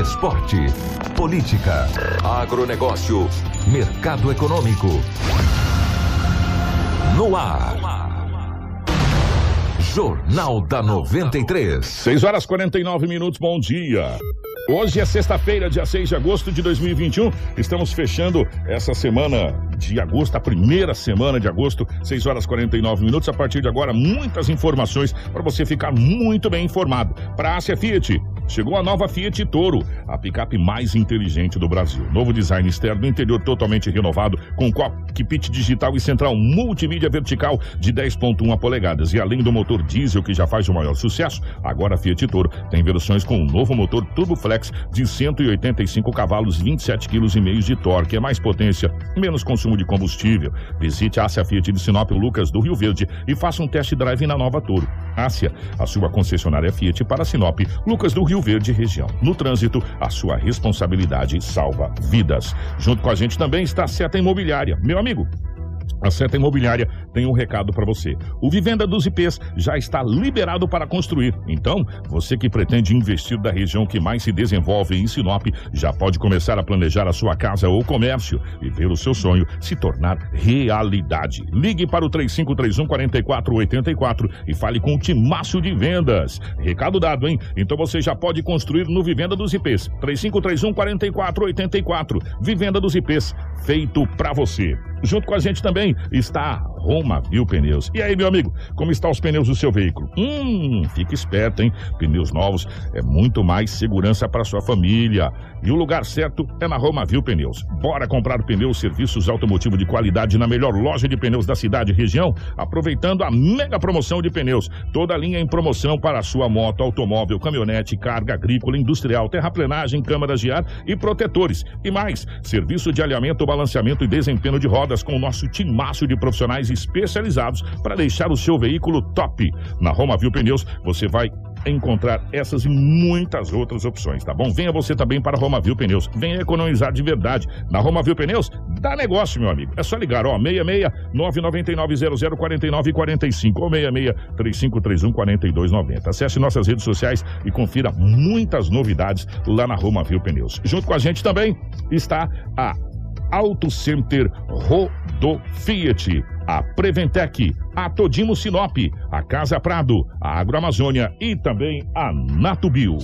Esporte. Política. Agronegócio. Mercado econômico. No ar. Jornal da 93. 6 horas 49 minutos, bom dia. Hoje é sexta-feira, dia 6 de agosto de 2021. Estamos fechando essa semana de agosto, a primeira semana de agosto, 6 horas 49 minutos. A partir de agora, muitas informações para você ficar muito bem informado. Para a Ásia Fiat, chegou a nova Fiat Toro, a picape mais inteligente do Brasil. Novo design externo, interior totalmente renovado, com cockpit digital e central multimídia vertical de 10.1 polegadas. E além do motor diesel que já faz o maior sucesso, agora a Fiat Toro tem versões com um novo motor Turbo Flex de 185 cavalos, 27 kg e meio de torque. É mais potência, menos consumo de combustível. Visite a Ásia Fiat de Sinop Lucas do Rio Verde e faça um test drive na Nova Toro. Ásia, a sua concessionária Fiat para Sinop, Lucas do Rio Verde região. No trânsito, a sua responsabilidade salva vidas. Junto com a gente também está a Seta Imobiliária. Meu amigo, a Seta Imobiliária tem um recado para você. O Vivenda dos IPs já está liberado para construir. Então, você que pretende investir da região que mais se desenvolve em Sinop, já pode começar a planejar a sua casa ou comércio e ver o seu sonho se tornar realidade. Ligue para o 3531 4484 e fale com o Timácio de Vendas. Recado dado, hein? Então você já pode construir no Vivenda dos IPs. 3531 4484. Vivenda dos IPs, feito para você. Junto com a gente também. Está Roma Viu Pneus. E aí, meu amigo, como estão os pneus do seu veículo? Hum, fique esperto, hein? Pneus novos é muito mais segurança para sua família. E o lugar certo é na Roma Viu Pneus. Bora comprar pneus, serviços automotivo de qualidade na melhor loja de pneus da cidade e região, aproveitando a mega promoção de pneus. Toda a linha em promoção para sua moto, automóvel, caminhonete, carga agrícola, industrial, terraplenagem, câmaras de ar e protetores. E mais, serviço de alinhamento, balanceamento e desempenho de rodas com o nosso timaço de profissionais especializados para deixar o seu veículo top. Na Roma Viu Pneus, você vai encontrar essas e muitas outras opções, tá bom? Venha você também para a Roma Viu Pneus. Venha economizar de verdade. Na Roma Viu Pneus, dá negócio, meu amigo. É só ligar, ó, 66 999 00 49 45 ou 66 3531 4290. Acesse nossas redes sociais e confira muitas novidades lá na Roma Viu Pneus. Junto com a gente também está a Auto Center Rodo Fiat, a Preventec, a Todimo Sinop, a Casa Prado, a Agroamazônia e também a Natubio.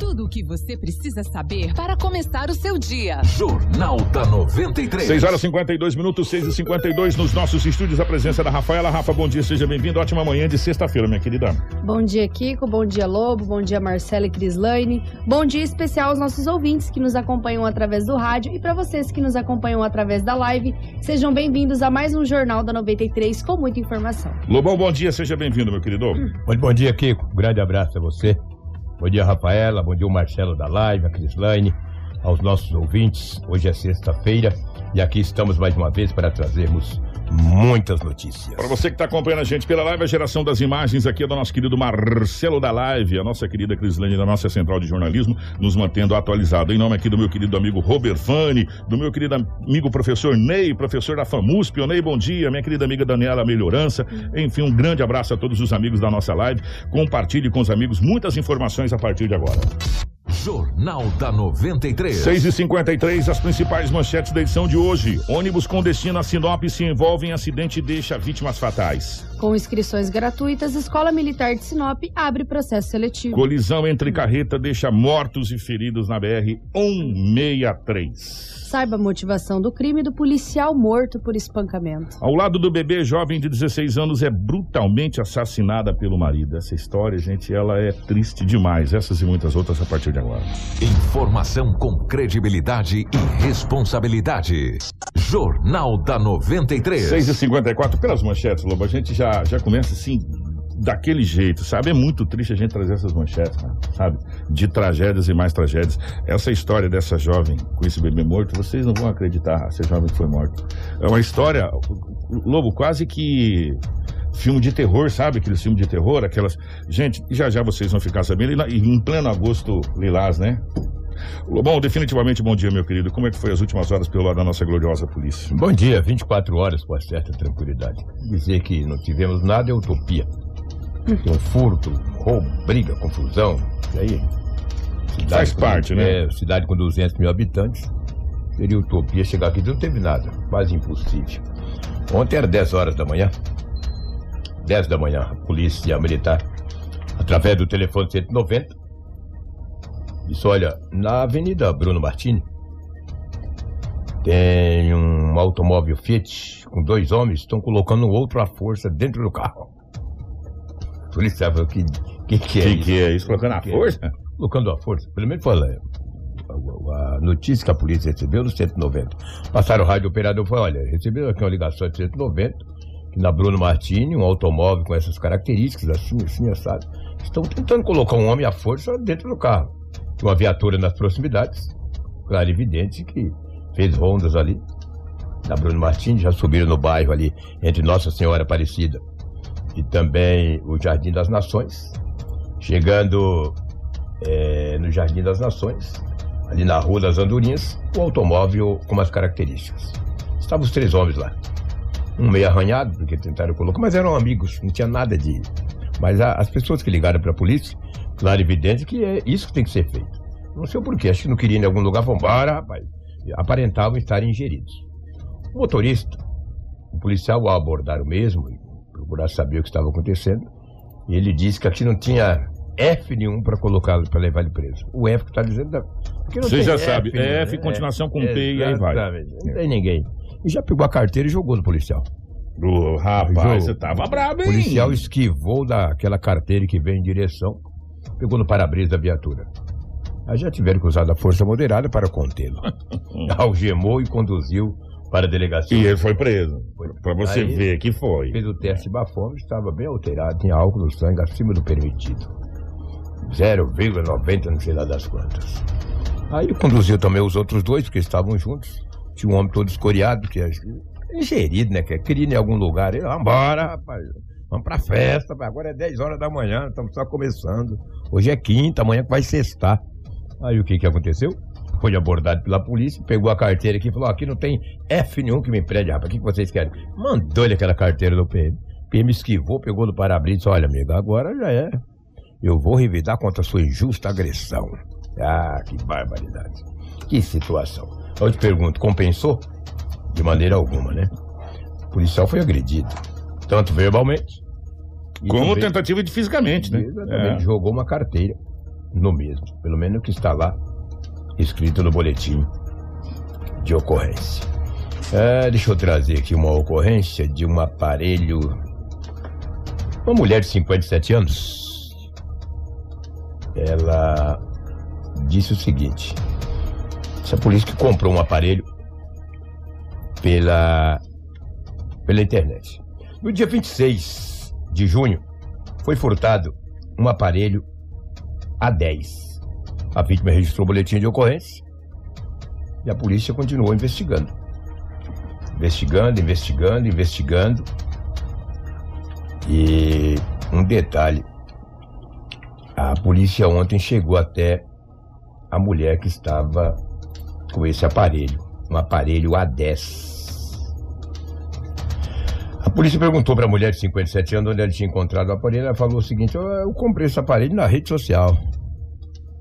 Tudo o que você precisa saber para começar o seu dia. Jornal da 93. 6 horas 52 minutos, 6 e 52 nos nossos estúdios. A presença da Rafaela. Rafa, bom dia, seja bem-vindo. Ótima manhã de sexta-feira, minha querida. Bom dia, Kiko. Bom dia, Lobo. Bom dia, Marcela e Crislaine. Bom dia especial aos nossos ouvintes que nos acompanham através do rádio e para vocês que nos acompanham através da live. Sejam bem-vindos a mais um Jornal da 93 com muita informação. Lobão, bom dia, seja bem-vindo, meu querido. Muito bom dia, Kiko. Um grande abraço a você. Bom dia, Rafaela. Bom dia, o Marcelo da Live, a Crislaine, aos nossos ouvintes. Hoje é sexta-feira e aqui estamos mais uma vez para trazermos muitas notícias. Para você que está acompanhando a gente pela live, a geração das imagens aqui é do nosso querido Marcelo da Live, a nossa querida Crislane da nossa central de jornalismo, nos mantendo atualizado. Em nome aqui do meu querido amigo Robert Fani, do meu querido amigo professor Ney, professor da FAMUSP. Ô, Ney, bom dia. Minha querida amiga Daniela Melhorança. Enfim, um grande abraço a todos os amigos da nossa live. Compartilhe com os amigos muitas informações a partir de agora. Jornal da 93. 6 e 53 as principais manchetes da edição de hoje. Ônibus com destino a Sinop se envolve em acidente e deixa vítimas fatais. Com inscrições gratuitas, Escola Militar de Sinop abre processo seletivo. Colisão entre carreta deixa mortos e feridos na BR 163. Saiba a motivação do crime do policial morto por espancamento. Ao lado do bebê, jovem de 16 anos é brutalmente assassinada pelo marido. Essa história, gente, ela é triste demais. Essas e muitas outras a partir de agora. Informação com credibilidade e responsabilidade. Jornal da 93. 6 e 54 pelas manchetes, Lobo, a gente já, já começa assim daquele jeito, sabe? É muito triste a gente trazer essas manchetes, né? sabe? de tragédias e mais tragédias. Essa história dessa jovem com esse bebê morto, vocês não vão acreditar, essa jovem que foi morta. É uma história, Lobo, quase que filme de terror, sabe? Aqueles filmes de terror, aquelas. Gente, já já vocês vão ficar sabendo. E em pleno agosto lilás, né? Bom, definitivamente bom dia, meu querido. Como é que foi as últimas horas pelo lado da nossa gloriosa polícia? Bom dia, 24 horas com certa tranquilidade. Dizer que não tivemos nada é utopia. Tem um furto, roubo, briga, confusão. E aí? Faz com- parte, né? É, cidade com 200 mil habitantes. Seria utopia chegar aqui. Não teve nada. Quase impossível. Ontem era 10 horas da manhã. 10 da manhã, a polícia militar, através do telefone 190, disse: Olha, na Avenida Bruno Martini, tem um automóvel Fiat com dois homens, estão colocando outro à força dentro do carro. O policial falou: Que, que, que é Que isso? que é isso? Colocando Que é força? colocando a força. Primeiro fala, é, a, a notícia que a polícia recebeu do 190. Passaram o rádio o operador falou, olha, recebeu aqui uma ligação de 190, que na Bruno Martini, um automóvel com essas características, assim, assim, assado, estão tentando colocar um homem à força dentro do carro. Uma viatura nas proximidades, claro evidente que fez rondas ali, na Bruno Martini, já subiram no bairro ali, entre Nossa Senhora Aparecida e também o Jardim das Nações, chegando é, no Jardim das Nações, ali na Rua das Andorinhas, o automóvel com umas características. Estavam os três homens lá. Um meio arranhado, porque tentaram colocar, mas eram amigos, não tinha nada de. Mas a- as pessoas que ligaram para a polícia, claro e evidente que é isso que tem que ser feito. Não sei o porquê, acho que não queriam ir em algum lugar, vão embora, rapaz. Aparentavam estarem ingeridos. O motorista, o policial, ao abordar o mesmo, e procurar saber o que estava acontecendo, ele disse que aqui não tinha F nenhum para colocá-lo, para levar ele preso. O F que está dizendo. não Você já sabe, nenhum, F, né? continuação com P e aí vai. Não tem ninguém. E já pegou a carteira e jogou no policial. Ô, rapaz, Jogo. você tava brabo, O hein? policial esquivou daquela carteira que vem em direção, pegou no para-brisa da viatura. Aí já tiveram que usar da força moderada para contê-lo. Algemou e conduziu para a delegacia. E ele foi preso. Pra você Aí- ver que foi. Fez o teste de bafômetro, estava bem alterado, tinha álcool no sangue acima do permitido. 0,90, não sei lá das quantas. Aí conduziu também os outros dois, porque estavam juntos. Tinha um homem todo escoriado, que é ingerido, né? Que é querido em algum lugar. Ele, vambora, rapaz. Vamos pra festa, agora é 10 horas da manhã, estamos só começando. Hoje é quinta, amanhã vai sextar. Aí o que que aconteceu? Foi abordado pela polícia, pegou a carteira aqui e falou: aqui não tem F nenhum que me prende, rapaz. O que, que vocês querem? Mandou-lhe aquela carteira do PM. PM esquivou, pegou no para-brisa e disse: olha, amigo, agora já é. Eu vou revidar contra a sua injusta agressão. Ah, que barbaridade. Que situação. Eu te pergunto, compensou? De maneira alguma, né? O policial foi agredido. Tanto verbalmente. Como também- tentativa de fisicamente, né? Exatamente, jogou uma carteira no mesmo. Pelo menos o que está lá escrito no boletim de ocorrência. É, deixa eu trazer aqui uma ocorrência de um aparelho. Uma mulher de 57 anos. Ela disse o seguinte: essa polícia que comprou um aparelho pela, pela internet. No dia 26 de junho, foi furtado um aparelho A10. A vítima registrou o boletim de ocorrência e a polícia continuou investigando. Investigando, investigando, investigando. E um detalhe: a polícia ontem chegou até a mulher que estava com esse aparelho, um aparelho A10. A polícia perguntou para a mulher de 57 anos onde ela tinha encontrado o aparelho. Ela falou o seguinte: "Eu- eu comprei esse aparelho na rede social.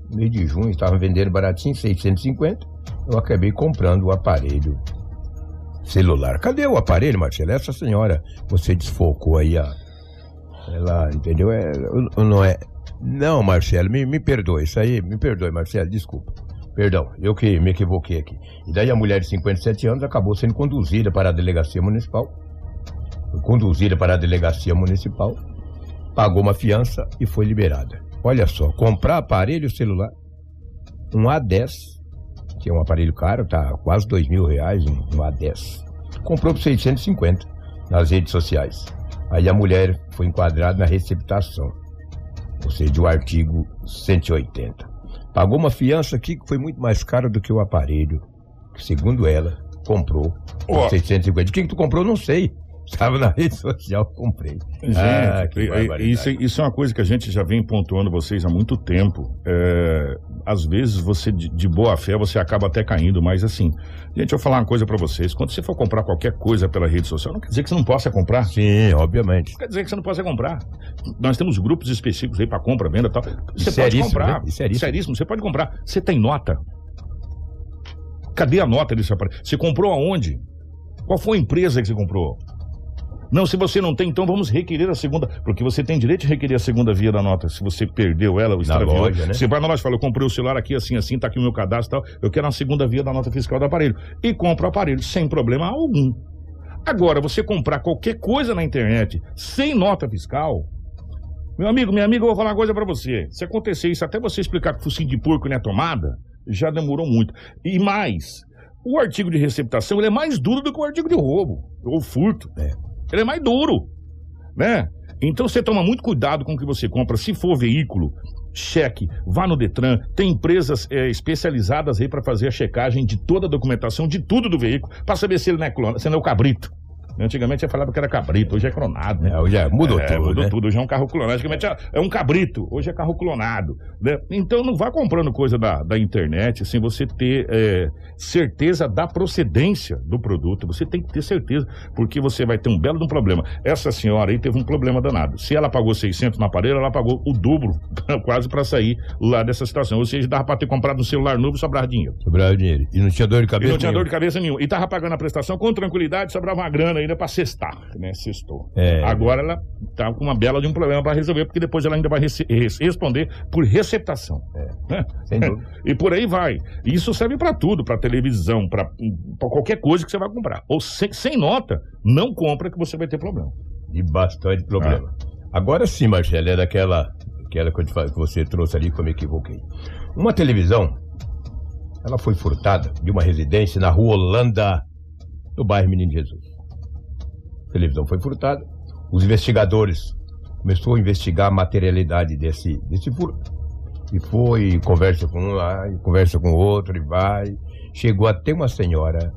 No mês de junho, estavam vendendo baratinho, 650. Eu acabei comprando o aparelho celular. Cadê o aparelho, Marcelo? Essa senhora, você desfocou aí a. Ela, entendeu? É, não é. Não, Marcelo, me, me perdoe. Isso aí, me perdoe, Marcelo, desculpa. Perdão, eu que me equivoquei aqui. E daí a mulher de 57 anos acabou sendo conduzida para a delegacia municipal. Conduzida para a delegacia municipal, pagou uma fiança e foi liberada. Olha só, comprar aparelho celular, um A10, que é um aparelho caro, tá quase dois mil reais, um, um A10. Comprou por 650 nas redes sociais. Aí a mulher foi enquadrada na receptação, ou seja, o artigo 180. Pagou uma fiança aqui que foi muito mais cara do que o aparelho. Que, segundo ela, comprou por Ó. 650. O que, que tu comprou? Não sei. Estava na rede social, comprei. Gente, Ah, que e- e- barbaridade. isso, isso é uma coisa que a gente já vem pontuando vocês há muito tempo. É, às vezes você, de, de boa fé, você acaba até caindo, mas assim, gente, eu vou falar uma coisa pra vocês. Quando você for comprar qualquer coisa pela rede social, não quer dizer que você não possa comprar. Sim, obviamente. Não quer dizer que você não possa comprar. Nós temos grupos específicos aí pra compra, venda e tal. Você Isso é pode comprar. né? Isso é seríssimo. Seríssimo, você pode comprar. Você tem nota? Cadê a nota desse aparelho? Você comprou aonde? Qual foi a empresa que você comprou? Não, se você não tem, então vamos requerer a segunda, porque você tem direito de requerer a segunda via da nota. Se você perdeu ela, ou extraviou, loja, né? você vai na loja e fala, eu comprei o celular aqui assim, assim, tá aqui o meu cadastro e tal, eu quero a segunda via da nota fiscal do aparelho. E compra o aparelho sem problema algum. Agora, você comprar qualquer coisa na internet sem nota fiscal, meu amigo, minha amiga, eu vou falar uma coisa pra você. Se acontecer isso, até você explicar que o focinho de porco não é tomada, já demorou muito. E mais, o artigo de receptação é mais duro do que o artigo de roubo ou furto. É. Ele é mais duro, né? Então você toma muito cuidado com o que você compra. Se for veículo, cheque, vá no Detran. Tem empresas é, especializadas aí para fazer a checagem de toda a documentação, de tudo do veículo, para saber se ele não é clona, se não é o cabrito. Antigamente eu falava que era cabrito, hoje é cronado, né? É, hoje é- mudou É, tudo, mudou né? tudo. Hoje é um carro clonado. Antigamente é- é um cabrito, hoje é carro clonado. né? Então não vá comprando coisa da, da internet sem você ter é, certeza da procedência do produto. Você tem que ter certeza, porque você vai ter um belo de um problema. Essa senhora aí teve um problema danado. Se ela pagou 600 no aparelho, ela pagou o dobro, quase para sair lá dessa situação. Ou seja, dava para ter comprado um celular novo e sobrar dinheiro. Sobrava dinheiro. E não tinha dor de E cabeça não tinha dor nenhuma. de cabeça nenhuma. E tava pagando a prestação com tranquilidade, sobrava uma grana ainda pra cestar, né? Sextou. É. Agora ela tá com uma bela de um problema pra resolver, porque depois ela ainda vai responder por receptação. né? Sem dúvida. E por aí vai. E Isso serve pra tudo, pra televisão, pra qualquer coisa que você vai comprar. Ou sem, sem nota, não compra que você vai ter problema. De bastante problema. Agora sim, Marcelo, é daquela aquela que, que você trouxe ali que eu me equivoquei. Uma televisão, ela foi furtada de uma residência na rua Holanda, no bairro Menino Jesus. A televisão foi furtada. Os investigadores começaram a investigar a materialidade desse, desse furto. E foi, e conversa com um lá, e conversa com o outro, e vai. Chegou até uma senhora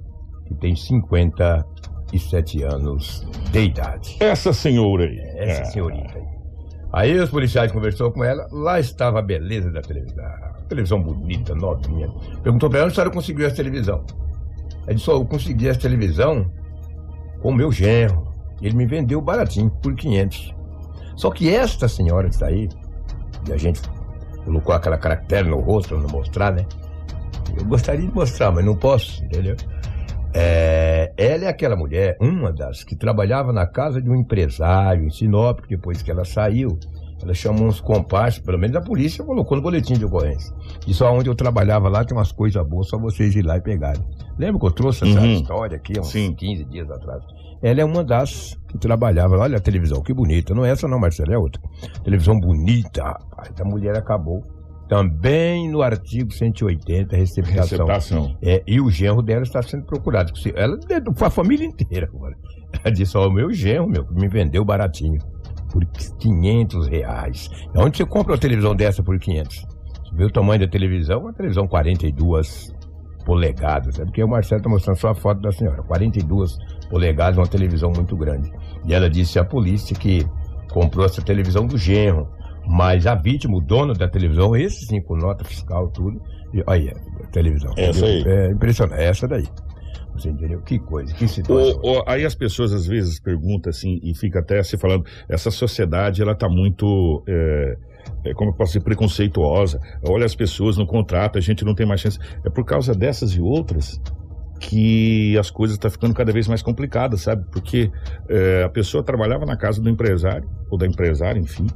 que tem 57 anos de idade. Essa senhora aí. Essa É. senhorita aí. Aí os policiais conversou com ela, lá estava a beleza da televisão. Televisão bonita, novinha. Perguntou pra ela onde a senhora conseguiu essa televisão. Ela disse, ó, eu consegui essa televisão com o meu genro. Ele me vendeu baratinho, por 500. Só que esta senhora que está aí, e a gente colocou aquela caractere no rosto pra não mostrar, né? Eu gostaria de mostrar, mas não posso, entendeu? É, ela é aquela mulher, uma das que trabalhava na casa de um empresário em Sinop, que depois que ela saiu, ela chamou uns comparsas, pelo menos a polícia colocou no boletim de ocorrência. Disse, ó, onde eu trabalhava lá tem umas coisas boas, só vocês ir lá e pegarem. Lembra que eu trouxe essa Uhum. história aqui há uns Sim. 15 dias atrás? Ela é uma das que trabalhava. Olha a televisão, que bonita. Não é essa não, Marcelo, é outra. Televisão bonita, rapaz. A mulher acabou. Também no artigo 180, receptação. Receptação. É, e o genro dela está sendo procurado. Ela com a família inteira agora. Ela disse, ó, o meu genro, meu, me vendeu baratinho. Por 500 reais. Onde você compra uma televisão dessa por 500? Você vê o tamanho da televisão? Uma televisão 42 polegadas. É porque o Marcelo está mostrando só a foto da senhora. 42 polegadas, uma televisão muito grande. E ela disse à polícia que comprou essa televisão do genro. Mas a vítima, o dono da televisão, esse sim, com nota fiscal, tudo. E, aí, a televisão. Essa aí. É impressionante. É essa daí. Você entendeu? Que coisa, que situação. O- o- aí as pessoas às vezes perguntam assim, e fica até se falando, essa sociedade ela tá muito, é, é, como eu posso dizer, preconceituosa. Olha as pessoas no contrato, a gente não tem mais chance. É por causa dessas e outras que as coisas estão ficando cada vez mais complicadas, sabe? Porque é, a pessoa trabalhava na casa do empresário, ou da empresária, enfim,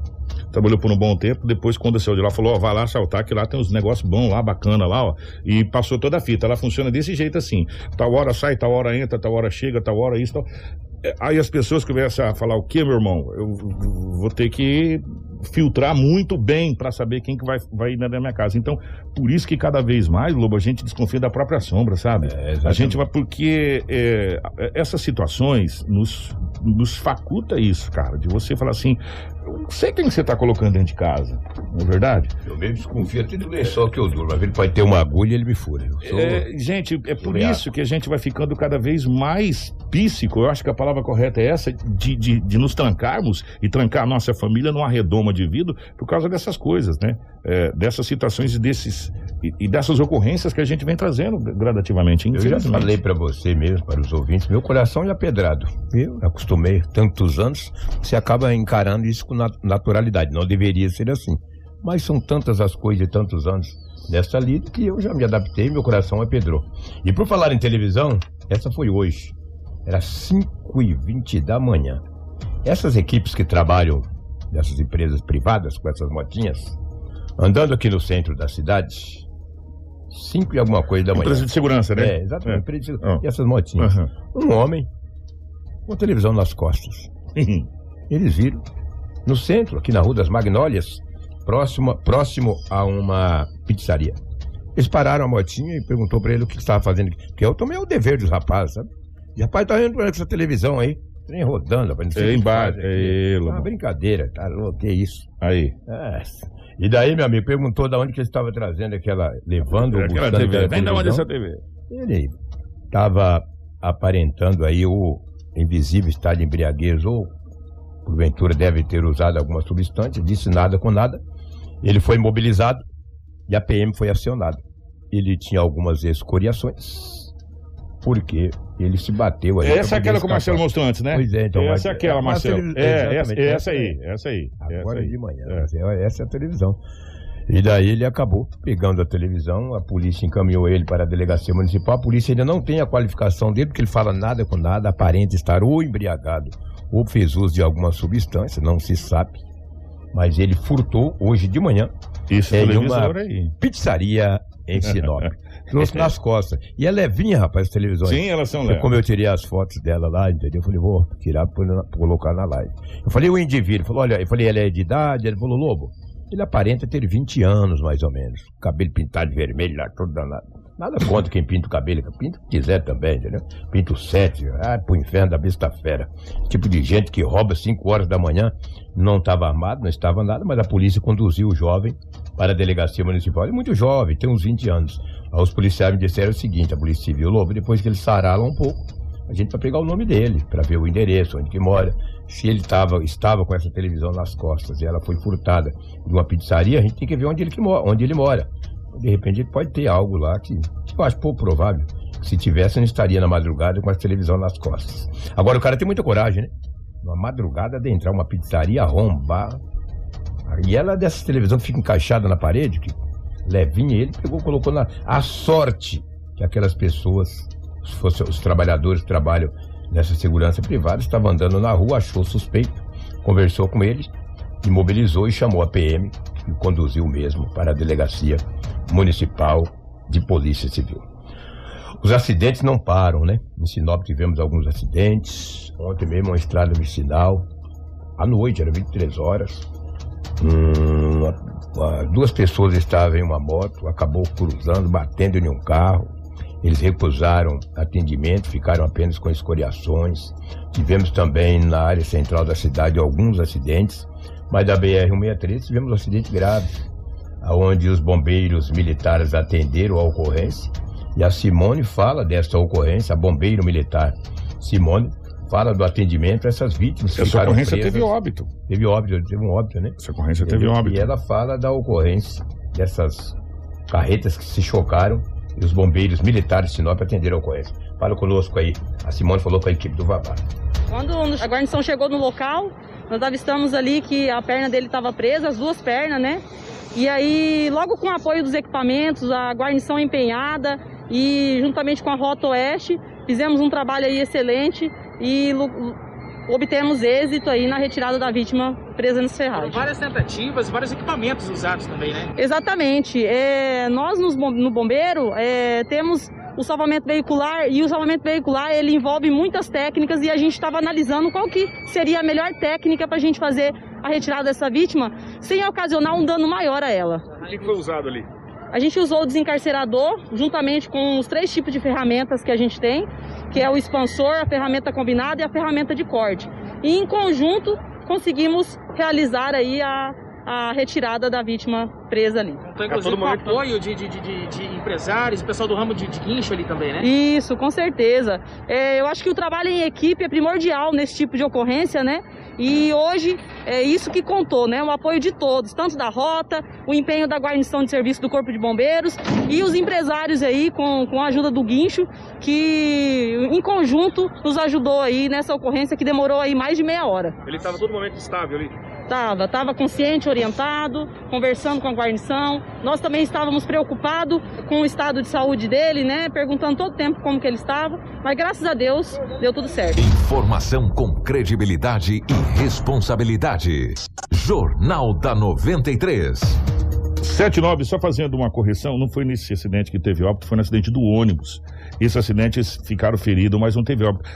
trabalhou por um bom tempo, depois quando saiu de lá, falou, ó, vai lá assaltar, que lá tem uns negócios bons lá, bacana lá, ó, e passou toda a fita. Ela funciona desse jeito assim, tal hora sai, tal hora entra, tal hora chega, tal hora isso, tal... É, Aí as pessoas começam a falar, o que, meu irmão? Eu vou ter que filtrar muito bem para saber quem que vai, vai ir na minha casa. Então, por isso que cada vez mais, Lobo, a gente desconfia da própria sombra, sabe? É, a gente vai, porque é, essas situações nos, nos faculta isso, cara, de você falar assim, não sei quem você tá colocando dentro de casa, não é verdade? Eu mesmo desconfio até do lençol que eu durmo. Mas ele pode ter uma agulha e ele me fura. Eu sou- É, gente, é por isso que a gente vai ficando cada vez mais píssico. Eu acho que a palavra correta é essa, de, de, de nos trancarmos e trancar a nossa família numa redoma de vidro por causa dessas coisas, né? É, dessas situações e, desses, e, e dessas ocorrências que a gente vem trazendo gradativamente. Eu já falei pra você mesmo, para os ouvintes, meu coração já é pedrado. Eu acostumei tantos anos, você acaba encarando isso com naturalidade. Não deveria ser assim. Mas são tantas as coisas e tantos anos dessa lida que eu já me adaptei, meu coração é pedrou. E por falar em televisão, essa foi hoje. Era 5h20 da manhã. Essas equipes que trabalham nessas empresas privadas com essas motinhas, andando aqui no centro da cidade, 5 e alguma coisa da manhã. Empresa de segurança, né? É, exatamente. empresa de- Ah. E essas motinhas. Aham. Um homem com televisão nas costas. Eles viram no centro, aqui na Rua das Magnólias, próximo, próximo a uma pizzaria. Eles pararam a motinha e perguntou pra ele o que estava fazendo. Porque eu tomei o dever dos rapazes, sabe? E rapaz, tá indo com essa televisão aí. Trem rodando, rapaz. Não sei o que embaixo, é ele, Ah, mano. brincadeira, tá louco, que isso. Aí. É. E daí, meu amigo, perguntou de onde que ele estava trazendo aquela. levando Aquela TV. aquela Vem da onde essa TV? Ele estava aparentando aí o invisível estado de embriaguez ou porventura deve ter usado alguma substância, disse nada com nada. Ele foi mobilizado e a PM foi acionada. Ele tinha algumas escoriações porque ele se bateu aí. Essa é aquela que o Marcelo mostrou antes, né? Pois é, então. Essa é aquela, mas Marcelo. ele- É, essa, exatamente, essa aí, essa aí. essa Agora aí. de manhã. É. é- Essa é a televisão. E daí ele acabou pegando a televisão, a polícia encaminhou ele para a delegacia municipal. A polícia ainda não tem a qualificação dele, porque ele fala nada com nada, aparenta estar ou embriagado ou fez uso de alguma substância, não se sabe. Mas ele furtou hoje de manhã Isso, É, e televisor uma- aí. pizzaria em Sinop. Trouxe nas costas. E é levinha, rapaz, as televisões. Sim, elas são leves. como eu tirei as fotos dela lá, entendeu? Eu falei, vou tirar pra colocar na live. Eu falei, o indivíduo, falou, olha, eu falei, ela é de idade? Ele falou, Lobo, ele aparenta ter 20 anos, mais ou menos. Cabelo pintado de vermelho lá, todo danado. Nada contra quem pinta o cabelo, pinta o que quiser também, entendeu? Pinta o sete, ah, pro inferno da besta fera. Tipo de gente que rouba 5 horas da manhã, não estava armado, não estava nada, mas a polícia conduziu o jovem para a delegacia municipal. Ele é muito jovem, tem uns 20 anos. Aí os policiais me disseram o seguinte, a Polícia Civil, Lobo, depois que ele sarar lá um pouco, a gente vai pegar o nome dele, para ver o endereço, onde que mora. Se ele tava, estava com essa televisão nas costas e ela foi furtada de uma pizzaria, a gente tem que ver onde ele, que mora, onde ele mora. De repente ele pode ter algo lá que, eu acho pouco provável. Se tivesse, não estaria na madrugada com a televisão nas costas. Agora o cara tem muita coragem, né? Numa madrugada de entrar uma pizzaria, arrombar. E ela dessa televisão que fica encaixada na parede, que levinha, ele pegou, colocou na. A sorte que aquelas pessoas, fosse os trabalhadores que trabalham nessa segurança privada, estavam andando na rua, achou suspeito, conversou com ele, imobilizou e chamou a PM, conduziu mesmo para a delegacia municipal de polícia civil. Os acidentes não param, né? Em Sinop tivemos alguns acidentes. Ontem mesmo uma estrada vicinal. À noite, era 23 horas. Hum, uma- duas pessoas estavam em uma moto, acabou cruzando, batendo em um carro. Eles recusaram atendimento, ficaram apenas com escoriações. Tivemos também na área central da cidade alguns acidentes, mas da BR-163 tivemos um acidente grave, onde os bombeiros militares atenderam a ocorrência. E a Simone fala dessa ocorrência, a bombeiro militar Simone fala do atendimento a essas vítimas que Essa ficaram ocorrência presas. teve óbito. Teve óbito, teve um óbito, né? Essa ocorrência teve óbito. E ela fala da ocorrência dessas carretas que se chocaram e os bombeiros militares de Sinop atenderam a ocorrência. Fala conosco aí. A Simone falou com a equipe do Vavá. Quando a guarnição chegou no local, nós avistamos ali que a perna dele estava presa, as duas pernas, né? E aí, logo com o apoio dos equipamentos, a guarnição empenhada e juntamente com a Rota Oeste, fizemos um trabalho aí excelente e obtemos êxito aí na retirada da vítima presa nos ferragens. várias tentativas, vários equipamentos usados também, né? Exatamente. É, nós nos no bombeiro é, temos o salvamento veicular e o salvamento veicular ele envolve muitas técnicas e a gente estava analisando qual que seria a melhor técnica para a gente fazer a retirada dessa vítima sem ocasionar um dano maior a ela. O que foi usado ali? A gente usou o desencarcerador juntamente com os três tipos de ferramentas que a gente tem, que é o expansor, a ferramenta combinada e a ferramenta de corte. E em conjunto conseguimos realizar aí a, a retirada da vítima presa ali. Então, inclusive, com apoio de, de, de, de- de empresários, pessoal do ramo de, de guincho ali também, né? Isso, com certeza. É, eu acho que o trabalho em equipe é primordial nesse tipo de ocorrência, né? E hoje é isso que contou, né? O apoio de todos, tanto da rota, o empenho da guarnição de serviço do Corpo de Bombeiros e os empresários aí com, com a ajuda do guincho, que em conjunto nos ajudou aí nessa ocorrência que demorou aí mais de meia hora. Ele estava todo momento estável ali. Tava, tava consciente, orientado, conversando com a guarnição. Nós também estávamos preocupados com o estado de saúde dele, né? Perguntando todo tempo como que ele estava. Mas graças a Deus deu tudo certo. Informação com credibilidade e responsabilidade. Jornal da 93. 79, só fazendo uma correção, não foi nesse acidente que teve óbito, foi no acidente do ônibus. Esses acidentes ficaram feridos, mas não teve óbito.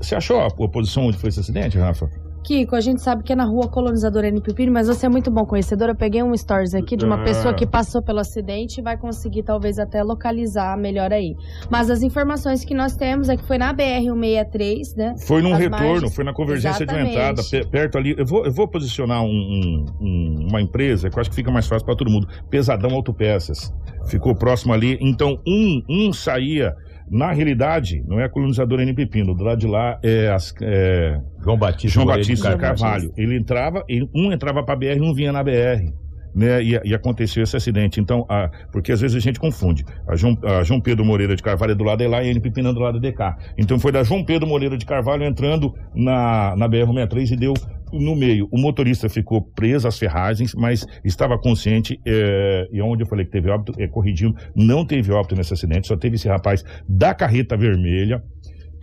Você achou a, a posição onde foi esse acidente, Rafa? Kiko, a gente sabe que é na rua colonizadora N. Mas você é muito bom conhecedor. Eu peguei um stories aqui de uma Ah. pessoa que passou pelo acidente e vai conseguir talvez até localizar melhor aí. Mas as informações que nós temos é que foi na BR-163, né? Foi num As retorno, margens. foi na convergência Exatamente. entrada, pe- perto ali. Eu vou, eu vou posicionar um- um- uma empresa que eu acho que fica mais fácil para todo mundo. Pesadão Autopeças. Ficou próximo ali. Então, um, um saía. Na realidade, não é a colonizadora N. Pepino. Do lado de lá é, as, é João Batista. João Batista Carvalho. Carvalho. Ele entrava, ele- um entrava para BR e um vinha na BR. Né, e, e aconteceu esse acidente. Então, a- porque às vezes a gente confunde. A João, a João Pedro Moreira de Carvalho é do lado de lá e a N Pepina do lado de cá. Então foi da João Pedro Moreira de Carvalho entrando na, na BR-63 e deu no meio. O motorista ficou preso às ferragens, mas estava consciente. é, e onde eu falei que teve óbito, é corrigindo, não teve óbito nesse acidente, só teve esse rapaz da carreta vermelha.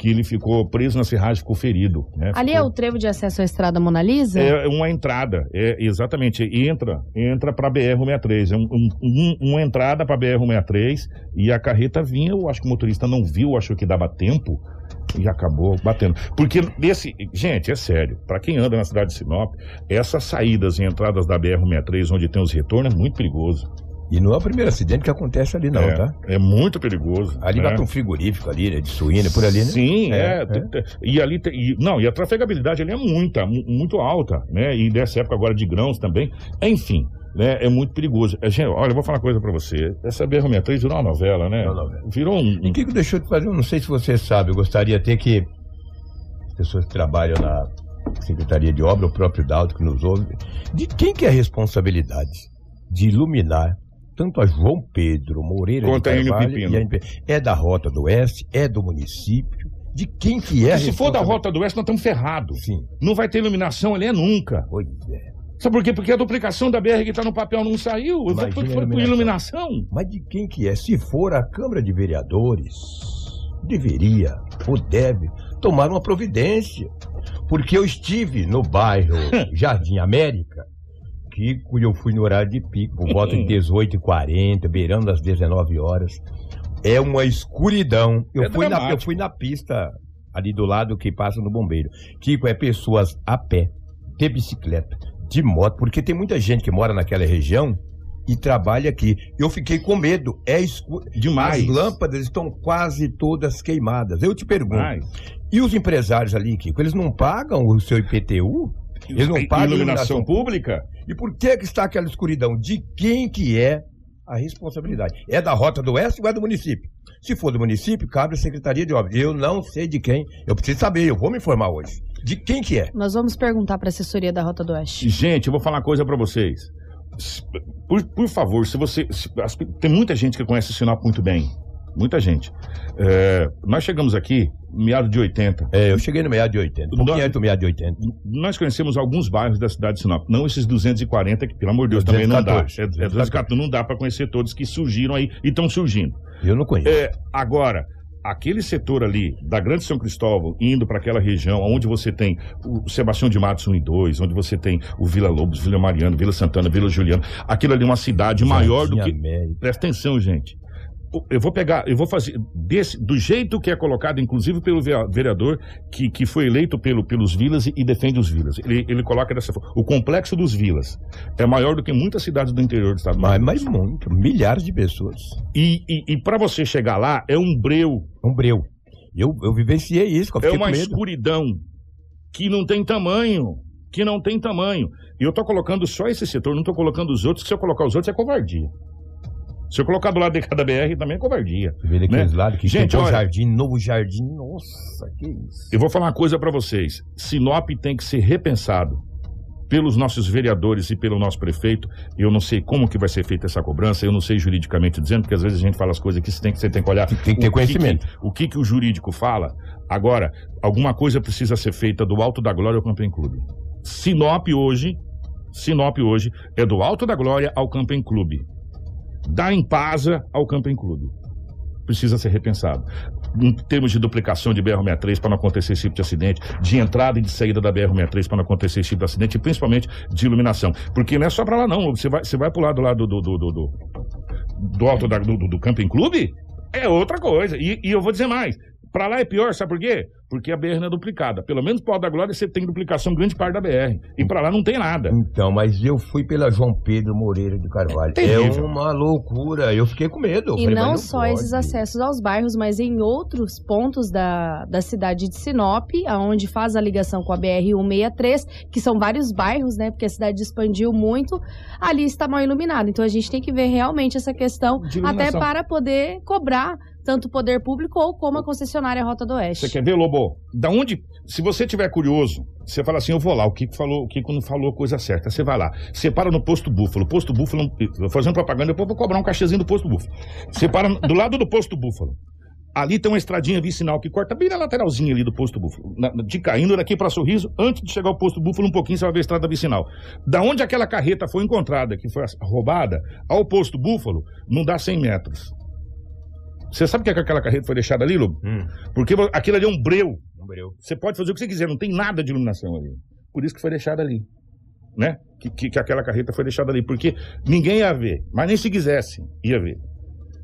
Que ele ficou preso nas ferragens, ficou ferido. Né? Ali Ficou- é o trevo de acesso à estrada Mona Lisa? é uma entrada, é exatamente. Entra, entra para BR-163. É um, um- um- uma entrada para BR-163 e a carreta vinha. Eu acho que o motorista não viu, achou que dava tempo e acabou batendo. Porque nesse. Gente, é sério. Para quem anda na cidade de Sinop, essas saídas e entradas da BR-163, onde tem os retornos, é muito perigoso. E não é o primeiro acidente que acontece ali, não, é, tá? É muito perigoso. Ali né? bate um frigorífico ali, né? De suína, por ali, né? Sim, é. É, te- E ali tem- e, não, e a trafegabilidade ali é muita, mu- muito alta, né? E dessa época agora de grãos também. Enfim, né? É muito perigoso. É, gente, olha, eu vou falar uma coisa pra você. Essa BR-63 virou uma novela, né? Uma novela. Virou um. E o que que deixou de fazer? Eu não sei se você sabe, eu gostaria até que as pessoas que trabalham na Secretaria de Obra, o próprio Dalto que nos ouve, de quem que é a responsabilidade de iluminar tanto a João Pedro Moreira Quanto de Carvalho a. É da Rota do Oeste, é do município, de quem que é se for da? Rota do Oeste, nós estamos ferrados. Sim, Não vai ter iluminação ali é nunca. pois é. Sabe por quê? Porque a duplicação da BR que está no papel não saiu. Eu vou por iluminação. iluminação. Mas de quem que é? Se for a Câmara de Vereadores, deveria ou deve tomar uma providência. Porque eu estive no bairro Jardim América, que eu fui no horário de pico, por volta de 18h40, beirando as 19 horas. É uma escuridão. Eu, É fui, na, eu fui na pista ali do lado que passa no bombeiro. Tipo, é pessoas a pé, de bicicleta, de moto, porque tem muita gente que mora naquela região e trabalha aqui. Eu fiquei com medo. É escuro. Demais. As lâmpadas estão quase todas queimadas. Eu te pergunto. Demais. E os empresários ali, Kiko, eles não pagam o seu IPTU? Eles não E- pagam iluminação iluminação pública? E por que, que está aquela escuridão? De quem que é a responsabilidade? É da Rota do Oeste ou é do município? Se for do município, cabe à Secretaria de Obras. Eu não sei de quem. Eu preciso saber, eu vou me informar hoje. De quem que é? Nós vamos perguntar para a assessoria da Rota do Oeste. Gente, eu vou falar uma coisa pra vocês. Por, por favor, se você. se- tem muita gente que conhece Sinop muito bem. Muita gente. É, nós chegamos aqui, meados de 80. É, eu cheguei no meado de 80. Um pouquinho Nós- antes do meado de 80. Nós conhecemos alguns bairros da cidade de Sinop. Não esses 240, que, pelo amor de Deus, também não dá. 214. É, é 214, não dá pra conhecer todos que surgiram aí e estão surgindo. Eu não conheço. É, agora, aquele setor ali da Grande São Cristóvão, indo para aquela região onde você tem o Sebastião de Matos 1 e 2, onde você tem o Vila Lobos, Vila Mariano, Vila Santana, Vila Juliano, aquilo ali é uma cidade maior do que. América. Presta atenção, gente. Eu vou pegar, eu vou fazer desse, do jeito que é colocado, inclusive pelo vereador que, que foi eleito pelo, pelos vilas e, e defende os vilas. Ele, ele coloca dessa forma. O complexo dos vilas é maior do que muitas cidades do interior do estado. do Mas, mas muito. Milhares de pessoas. E, e, e para você chegar lá é um breu Um breu. Eu, eu vivenciei isso, eu É uma escuridão que não tem tamanho. que não tem tamanho. E eu tô colocando só esse setor, não tô colocando os outros, que se eu colocar os outros é covardia. Se eu colocar do lado de cada BR também é covardia. Você vê né? lados que Gente, olha- jardim, novo jardim. Nossa, que isso. Eu vou falar uma coisa pra vocês. Sinop tem que ser repensado pelos nossos vereadores e pelo nosso prefeito. Eu não sei como que vai ser feita essa cobrança, eu não sei juridicamente dizendo, porque às vezes a gente fala as coisas que você tem que, você tem que olhar. Tem que ter o conhecimento. que- o que, que o jurídico fala. Agora, alguma coisa precisa ser feita do Alto da Glória ao Camping Clube. Sinop hoje, Sinop hoje é do Alto da Glória ao Camping Clube. Da Empasa ao Camping Clube. Precisa ser repensado. Em termos de duplicação de BR-63 para não acontecer esse tipo de acidente, de entrada e de saída da BR-63 para não acontecer esse tipo de acidente, e principalmente de iluminação. Porque não é só para lá, não. Você vai, você vai pro lado lá do, do, do, do, do, alto da- do, do Camping Clube, é outra coisa. E, e eu vou dizer mais. Pra lá é pior, sabe por quê? Porque a BR não é duplicada. Pelo menos pro Alto da Glória você tem duplicação grande parte da BR. E pra lá não tem nada. Então, mas eu fui pela João Pedro Moreira de Carvalho. Terrível. É uma loucura. Eu fiquei com medo. E falei, mas não só pode. esses acessos aos bairros, mas em outros pontos da, da cidade de Sinop, aonde faz a ligação com a BR-163, que são vários bairros, né? Porque a cidade expandiu muito, ali está mal iluminado. Então a gente tem que ver realmente essa questão, até para poder cobrar tanto o poder público ou como a concessionária Rota do Oeste. Você quer ver, Lobo? Da onde. Se você tiver curioso, você fala assim: eu vou lá. O Kiko falou, o Kiko não falou a coisa certa. Você vai lá. Você para no posto Búfalo. Posto Búfalo, fazendo propaganda, depois eu vou cobrar um cachezinho do posto Búfalo. Você para do lado do posto Búfalo. Ali tem uma estradinha vicinal que corta bem na lateralzinha ali do posto Búfalo. Na- de caindo daqui para Sorriso, antes de chegar ao posto Búfalo, um pouquinho você vai ver a estrada vicinal. Da onde aquela carreta foi encontrada, que foi roubada, ao posto Búfalo, não dá 100 metros. Você sabe por que aquela carreta foi deixada ali, Lobo? Hum, Porque aquilo ali é um breu. não breu. Você pode fazer o que você quiser, não tem nada de iluminação ali. Por isso que foi deixado ali. Né? Que, que, que aquela carreta foi deixada ali. Porque ninguém ia ver, mas nem se quisesse, ia ver.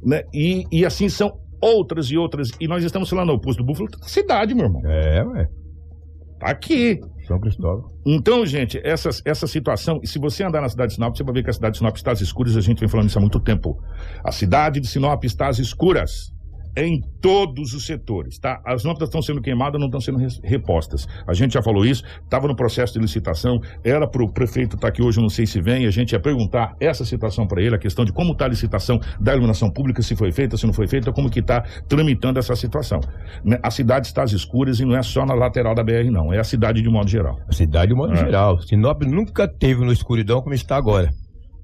Né? E, e assim são outras e outras. E nós estamos falando, o posto do Búfalo tá na cidade, meu irmão. É, ué. Tá aqui. São Cristóvão. Então, gente, essa, essa situação, se você andar na cidade de Sinop, você vai ver que a cidade de Sinop está às escuras, a gente vem falando isso há muito tempo. A cidade de Sinop está às escuras. Em todos os setores, tá? As lâmpadas estão sendo queimadas, não estão sendo repostas. A gente já falou isso, estava no processo de licitação, era para o prefeito estar aqui hoje, não sei se vem, a gente ia perguntar essa situação para ele, a questão de como está a licitação da iluminação pública, se foi feita, se não foi feita, como que está tramitando essa situação. Né? A cidade está às escuras e não é só na lateral da BR, não, é a cidade de modo geral. A cidade, de modo É. geral. Sinop nunca teve no escuridão como está agora.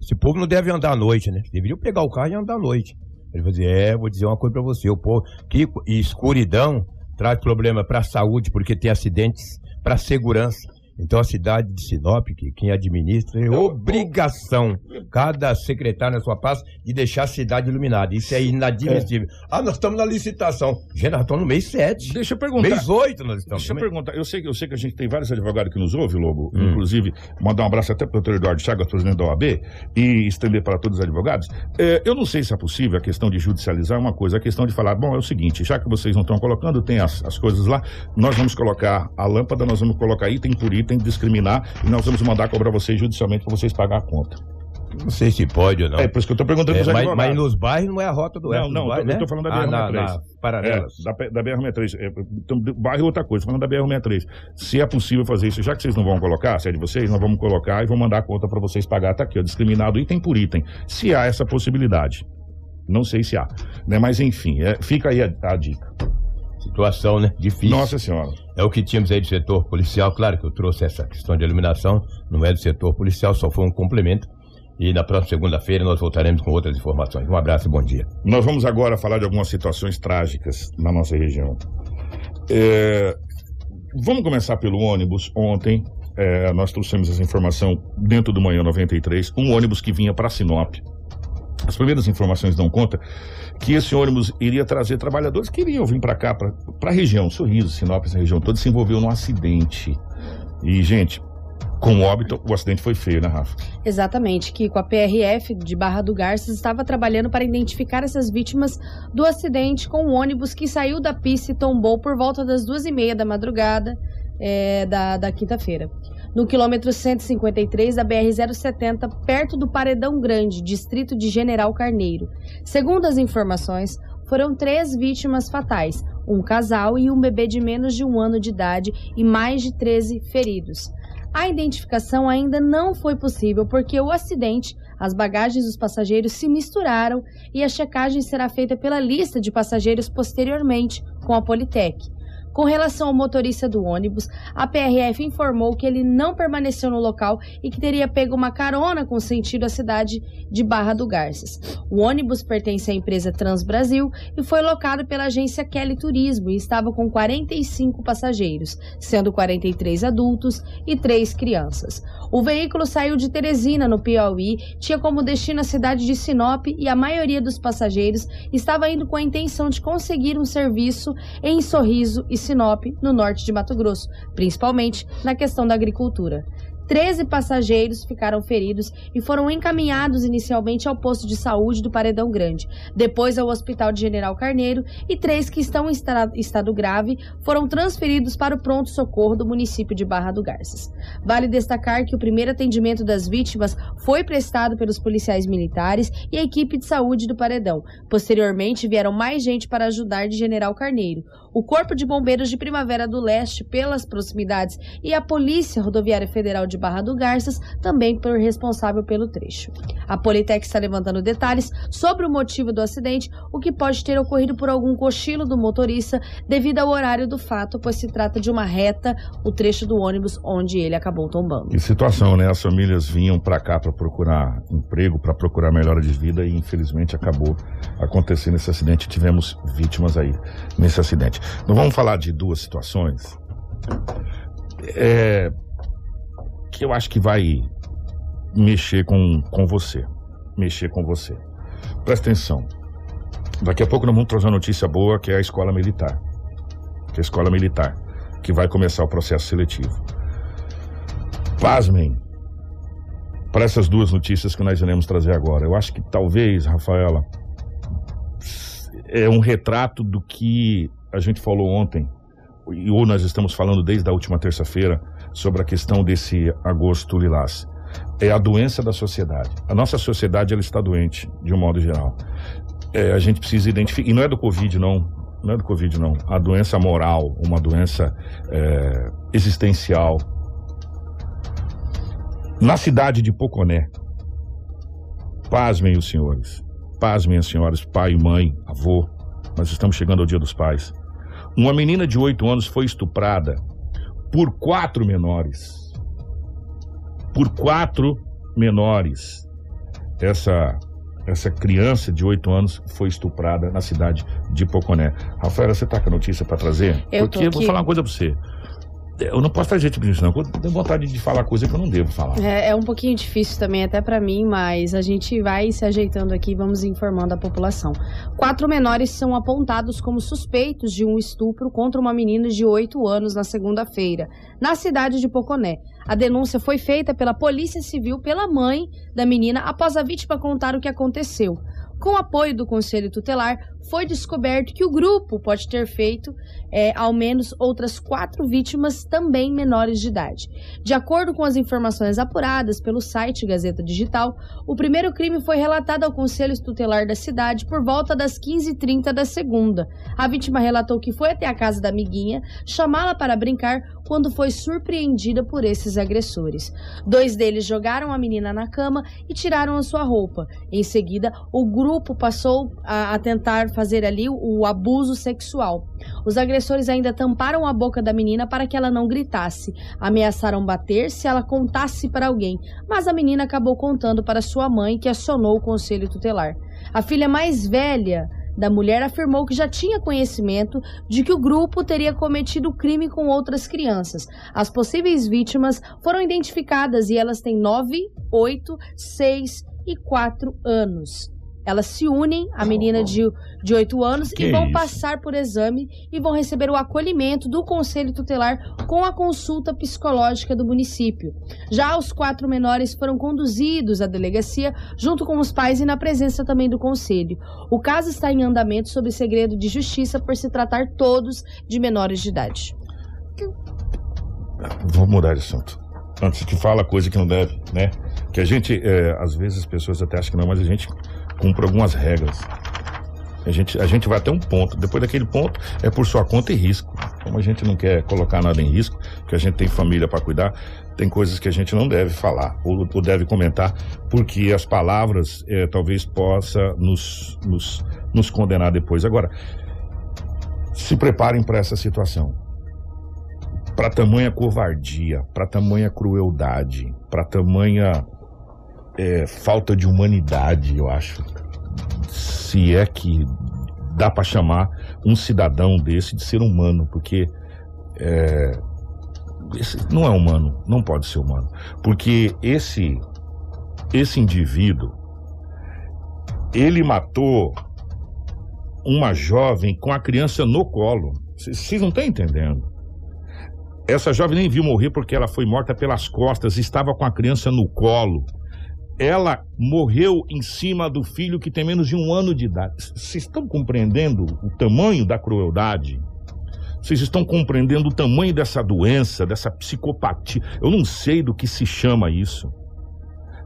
Esse povo não deve andar à noite, né? Deveriam pegar o carro e andar à noite. Ele vai dizer, é, vou dizer uma coisa pra você, o povo, que escuridão traz problema pra saúde, porque tem acidentes, pra segurança. Então a cidade de Sinop, que quem administra, é obrigação, cada secretário na sua pasta, de deixar a cidade iluminada. Isso é inadmissível. Ah, nós estamos na licitação. Nós estamos no mês 7. Deixa eu perguntar. Mês 8 nós estamos. Deixa eu perguntar, eu sei, que- eu sei que a gente tem vários advogados que nos ouvem, Lobo, Hum. inclusive mandar um abraço até para o doutor Eduardo Chagas, presidente da OAB, e estender para todos os advogados. É, eu não sei se é possível a questão de judicializar uma coisa, a questão de falar, bom, é o seguinte, já que vocês não estão colocando, tem as, as coisas lá, nós vamos colocar a lâmpada, nós vamos colocar item por item, discriminar, e nós vamos mandar cobrar vocês judicialmente para vocês pagar a conta. Não sei se pode ou não. É por isso que eu estou perguntando É, para mas, mas nos bairros não é a rota do Não, não, bairros, eu né? tô falando da ah, na, BR-63. na paralelas. É, da, da BR-63. É, então, bairro é outra coisa, falando da BR-63. Se é possível fazer isso, já que vocês não vão colocar, se é de vocês, nós vamos colocar e vamos mandar a conta para vocês pagar. Tá aqui, ó, discriminado item por item. Se há essa possibilidade. Não sei se há. Né? Mas enfim, é, fica aí a, a dica. Situação, né? Difícil. Nossa Senhora. É o que tínhamos aí do setor policial. Claro que eu trouxe essa questão de iluminação, não é do setor policial, só foi um complemento. E na próxima segunda-feira nós voltaremos com outras informações. Um abraço e bom dia. Nós vamos agora falar de algumas situações trágicas na nossa região. É, vamos começar pelo ônibus. Ontem, é, nós trouxemos essa informação dentro do Manhã 93. Um ônibus que vinha para Sinop. As primeiras informações dão conta que esse ônibus iria trazer trabalhadores que iriam vir para cá, para a região, Sorriso, Sinop, essa região toda, se envolveu num acidente. E, gente, com óbito, o acidente foi feio, né, Rafa? Exatamente, Kiko. A PRF de Barra do Garças estava trabalhando para identificar essas vítimas do acidente com um ônibus que saiu da pista e tombou por volta das duas e meia da madrugada é, da, da quinta-feira. No quilômetro 153 da BR-070, perto do Paredão Grande, distrito de General Carneiro. Segundo as informações, foram três vítimas fatais, um casal e um bebê de menos de um ano de idade e mais de 13 feridos. A identificação ainda não foi possível porque o acidente, as bagagens dos passageiros se misturaram e a checagem será feita pela lista de passageiros posteriormente com a Politec. Com relação ao motorista do ônibus, a PRF informou que ele não permaneceu no local e que teria pego uma carona com sentido à cidade de Barra do Garças. O ônibus pertence à empresa Transbrasil e foi locado pela agência Kelly Turismo e estava com 45 passageiros, sendo 43 adultos e 3 crianças. O veículo saiu de Teresina, no Piauí, tinha como destino a cidade de Sinop e a maioria dos passageiros estava indo com a intenção de conseguir um serviço em Sorriso e Sinop, no norte de Mato Grosso, principalmente na questão da agricultura. 13 passageiros ficaram feridos e foram encaminhados inicialmente ao posto de saúde do Paredão Grande, depois ao Hospital de General Carneiro e três que estão em estado grave foram transferidos para o pronto-socorro do município de Barra do Garças. Vale destacar que o primeiro atendimento das vítimas foi prestado pelos policiais militares e a equipe de saúde do Paredão. Posteriormente, vieram mais gente para ajudar de General Carneiro. O Corpo de Bombeiros de Primavera do Leste, pelas proximidades, e a Polícia Rodoviária Federal de Barra do Garças, também por responsável pelo trecho. A Politec está levantando detalhes sobre o motivo do acidente, o que pode ter ocorrido por algum cochilo do motorista devido ao horário do fato, pois se trata de uma reta, o trecho do ônibus onde ele acabou tombando. Que situação, né? As famílias vinham para cá para procurar emprego, para procurar melhora de vida e infelizmente acabou acontecendo esse acidente. Tivemos vítimas aí nesse acidente. Não vamos falar de duas situações. É, que eu acho que vai mexer com, com você. Mexer com você. Presta atenção. Daqui a pouco nós vamos trazer uma notícia boa que é a escola militar. Que é a escola militar. Que vai começar o processo seletivo. Pasmem. Para essas duas notícias que nós iremos trazer agora. Eu acho que talvez, Rafaela, é um retrato do que a gente falou ontem, ou nós estamos falando desde a última terça-feira, sobre a questão desse agosto lilás. É a doença da sociedade. A nossa sociedade ela está doente, de um modo geral. É, a gente precisa identificar. E não é do Covid, não. Não é do Covid, não. A doença moral, uma doença é, existencial. Na cidade de Poconé, pasmem os senhores, pasmem as senhoras, pai, mãe, avô, nós estamos chegando ao Dia dos Pais. Uma menina de 8 anos foi estuprada por quatro menores. Por quatro menores. Essa essa criança de 8 anos foi estuprada na cidade de Poconé. Rafaela, você tá com a notícia para trazer? Eu Porque eu vou falar uma coisa para você. Eu não posso fazer tipo isso, não. Eu tenho vontade de falar coisa que eu não devo falar. É, é um pouquinho difícil também, até pra mim, mas a gente vai se ajeitando aqui e vamos informando a população. Quatro menores são apontados como suspeitos de um estupro contra uma menina de 8 anos na segunda-feira, na cidade de Poconé. A denúncia foi feita pela Polícia Civil pela mãe da menina após a vítima contar o que aconteceu. Com apoio do Conselho Tutelar, foi descoberto que o grupo pode ter feito é, ao menos outras quatro vítimas também menores de idade. De acordo com as informações apuradas pelo site Gazeta Digital, o primeiro crime foi relatado ao Conselho Tutelar da cidade por volta das 15h30 da segunda. A vítima relatou que foi até a casa da amiguinha chamá-la para brincar quando foi surpreendida por esses agressores. Dois deles jogaram a menina na cama e tiraram a sua roupa. Em seguida, o grupo passou a, a tentar fazer ali o, abuso sexual. Os agressores ainda tamparam a boca da menina para que ela não gritasse. Ameaçaram bater se ela contasse para alguém, mas a menina acabou contando para sua mãe, que acionou o conselho tutelar. A filha mais velha da mulher afirmou que já tinha conhecimento de que o grupo teria cometido crime com outras crianças. As possíveis vítimas foram identificadas e elas têm 9, 8, 6 e 4 anos. Elas se unem, a menina de, de 8 anos, Que e vão isso? passar por exame e vão receber o acolhimento do Conselho Tutelar com a consulta psicológica do município. Já os quatro menores foram conduzidos à delegacia junto com os pais e na presença também do Conselho. O caso está em andamento sob segredo de justiça por se tratar todos de menores de idade. Vou mudar de assunto. Antes que fala coisa que não deve, né? Que a gente, é, às vezes as pessoas até acham que não, mas a gente cumpre algumas regras. A gente, a gente vai até um ponto. Depois daquele ponto, é por sua conta e risco. Como a gente não quer colocar nada em risco, que a gente tem família para cuidar, tem coisas que a gente não deve falar ou, ou deve comentar, porque as palavras eh, talvez possa nos, nos, nos condenar depois. Agora, se preparem para essa situação. Para tamanha covardia, para tamanha crueldade, para tamanha eh, falta de humanidade, eu acho. Se é que dá para chamar um cidadão desse de ser humano, porque é, não é humano, não pode ser humano, porque esse esse indivíduo ele matou uma jovem com a criança no colo. Vocês não estão entendendo. Essa jovem nem viu morrer porque ela foi morta pelas costas, estava com a criança no colo. Ela morreu em cima do filho que tem menos de um ano de idade. Vocês estão compreendendo o tamanho da crueldade? Vocês estão compreendendo o tamanho dessa doença, dessa psicopatia? Eu não sei do que se chama isso.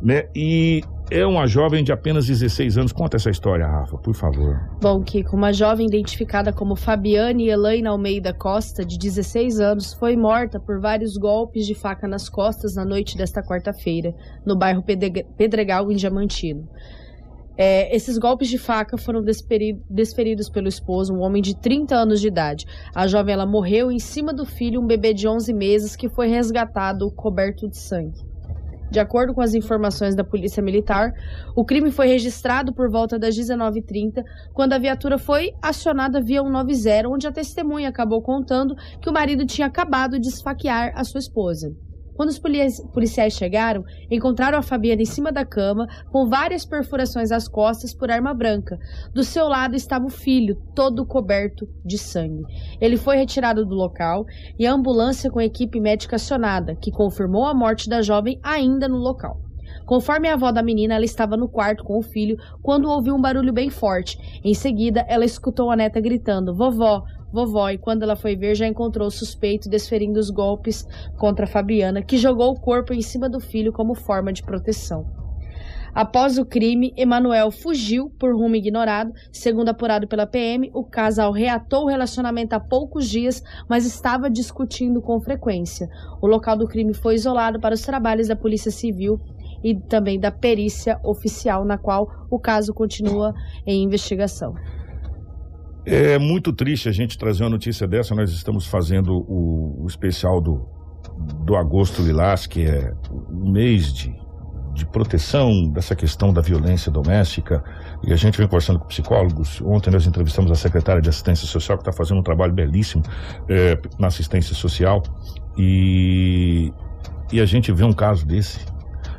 Né? E é uma jovem de apenas 16 anos. Conta essa história, Rafa, por favor. Bom, Kiko, uma jovem identificada como Fabiane Elaine Almeida Costa, de 16 anos, foi morta por vários golpes de faca nas costas na noite desta quarta-feira, no bairro Pedre- Pedregal, em Diamantino. É, esses golpes de faca foram desferi- desferidos pelo esposo, um homem de 30 anos de idade. A jovem ela morreu em cima do filho, um bebê de 11 meses, que foi resgatado coberto de sangue. De acordo com as informações da Polícia Militar, o crime foi registrado por volta das 19h30, quando a viatura foi acionada via 190, onde a testemunha acabou contando que o marido tinha acabado de esfaquear a sua esposa. Quando os polici- policiais chegaram, encontraram a Fabiana em cima da cama, com várias perfurações às costas por arma branca. Do seu lado estava o filho, todo coberto de sangue. Ele foi retirado do local e a ambulância com equipe médica acionada, que confirmou a morte da jovem ainda no local. Conforme a avó da menina, ela estava no quarto com o filho quando ouviu um barulho bem forte. Em seguida, ela escutou a neta gritando: Vovó, vovó, e quando ela foi ver, já encontrou o suspeito desferindo os golpes contra Fabiana, que jogou o corpo em cima do filho como forma de proteção. Após o crime, Emanuel fugiu por rumo ignorado. Segundo apurado pela PM, o casal reatou o relacionamento há poucos dias, mas estava discutindo com frequência. O local do crime foi isolado para os trabalhos da Polícia Civil e também da perícia oficial, na qual o caso continua em investigação. É muito triste a gente trazer uma notícia dessa. Nós estamos fazendo o, o especial do, do Agosto Lilás, que é o mês de, de proteção dessa questão da violência doméstica. E a gente vem conversando com psicólogos. Ontem nós entrevistamos a secretária de Assistência Social, que está fazendo um trabalho belíssimo é, na assistência social. E, e a gente vê um caso desse,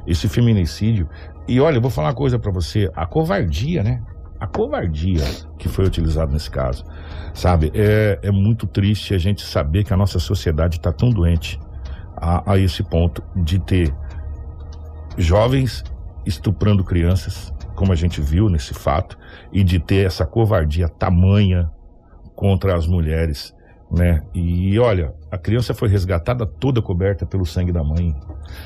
esse feminicídio. E olha, eu vou falar uma coisa para você: a covardia, né? A covardia que foi utilizada nesse caso, sabe? É, é muito triste a gente saber que a nossa sociedade está tão doente a, a esse ponto de ter jovens estuprando crianças, como a gente viu nesse fato, e de ter essa covardia tamanha contra as mulheres, né? E olha, a criança foi resgatada toda coberta pelo sangue da mãe.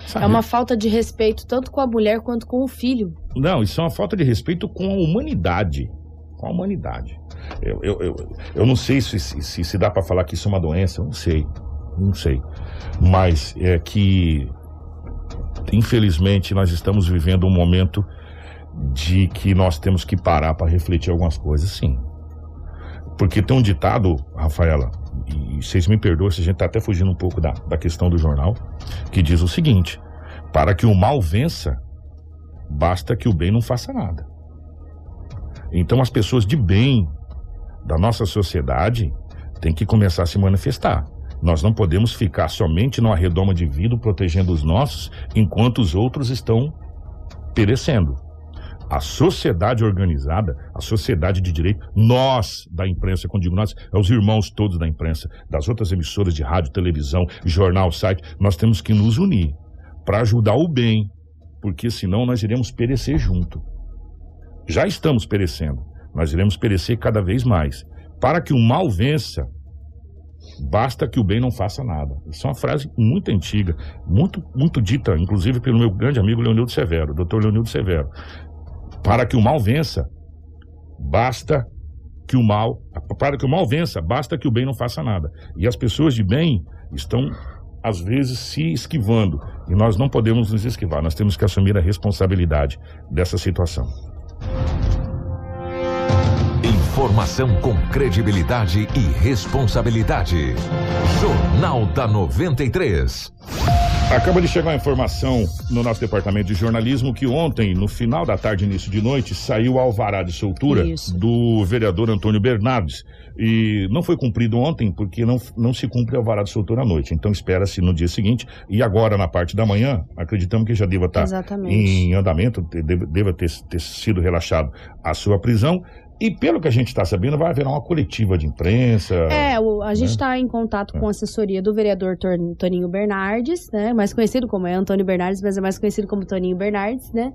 sabe? É uma falta de respeito tanto com a mulher quanto com o filho. Não, isso é uma falta de respeito com a humanidade. Com a humanidade. Eu, eu, eu, eu não sei se, se, se, dá para falar que isso é uma doença, eu não sei. Não sei. Mas é que, infelizmente, nós estamos vivendo um momento de que nós temos que parar para refletir algumas coisas, sim. Porque tem um ditado, Rafaela, e vocês me perdoem se a gente está até fugindo um pouco da, da questão do jornal, que diz o seguinte: para que o mal vença, basta que o bem não faça nada. Então as pessoas de bem da nossa sociedade têm que começar a se manifestar. Nós não podemos ficar somente numa redoma de vidro protegendo os nossos enquanto os outros estão perecendo. A sociedade organizada, a sociedade de direito, nós da imprensa, quando digo nós, é os irmãos todos da imprensa, das outras emissoras de rádio, televisão, jornal, site, nós temos que nos unir para ajudar o bem, porque senão nós iremos perecer junto. Já estamos perecendo, nós iremos perecer cada vez mais. Para que o mal vença, basta que o bem não faça nada. Isso é uma frase muito antiga, muito, muito dita, inclusive pelo meu grande amigo Leonildo Severo, doutor Leonildo Severo. Para que o mal vença, basta que o mal, para que o mal vença, basta que o bem não faça nada. E as pessoas de bem estão às vezes se esquivando, e nós não podemos nos esquivar, nós temos que assumir a responsabilidade dessa situação. Informação com credibilidade e responsabilidade. Jornal da 93. Acaba de chegar a informação no nosso departamento de jornalismo que ontem, no final da tarde, início de noite, saiu o alvará de soltura Isso. do vereador Antônio Bernardes. E não foi cumprido ontem porque não, não se cumpre alvará de soltura à noite. Então espera-se no dia seguinte. E agora, na parte da manhã, acreditamos que já deva estar Exatamente. em andamento, deve- deva ter, ter sido relaxado a sua prisão. E pelo que a gente está sabendo, vai haver uma coletiva de imprensa. É, o- a gente né? está em contato com a assessoria do vereador Toninho Bernardes, né? Mais conhecido como é Antônio Bernardes, mas é mais conhecido como Toninho Bernardes, né?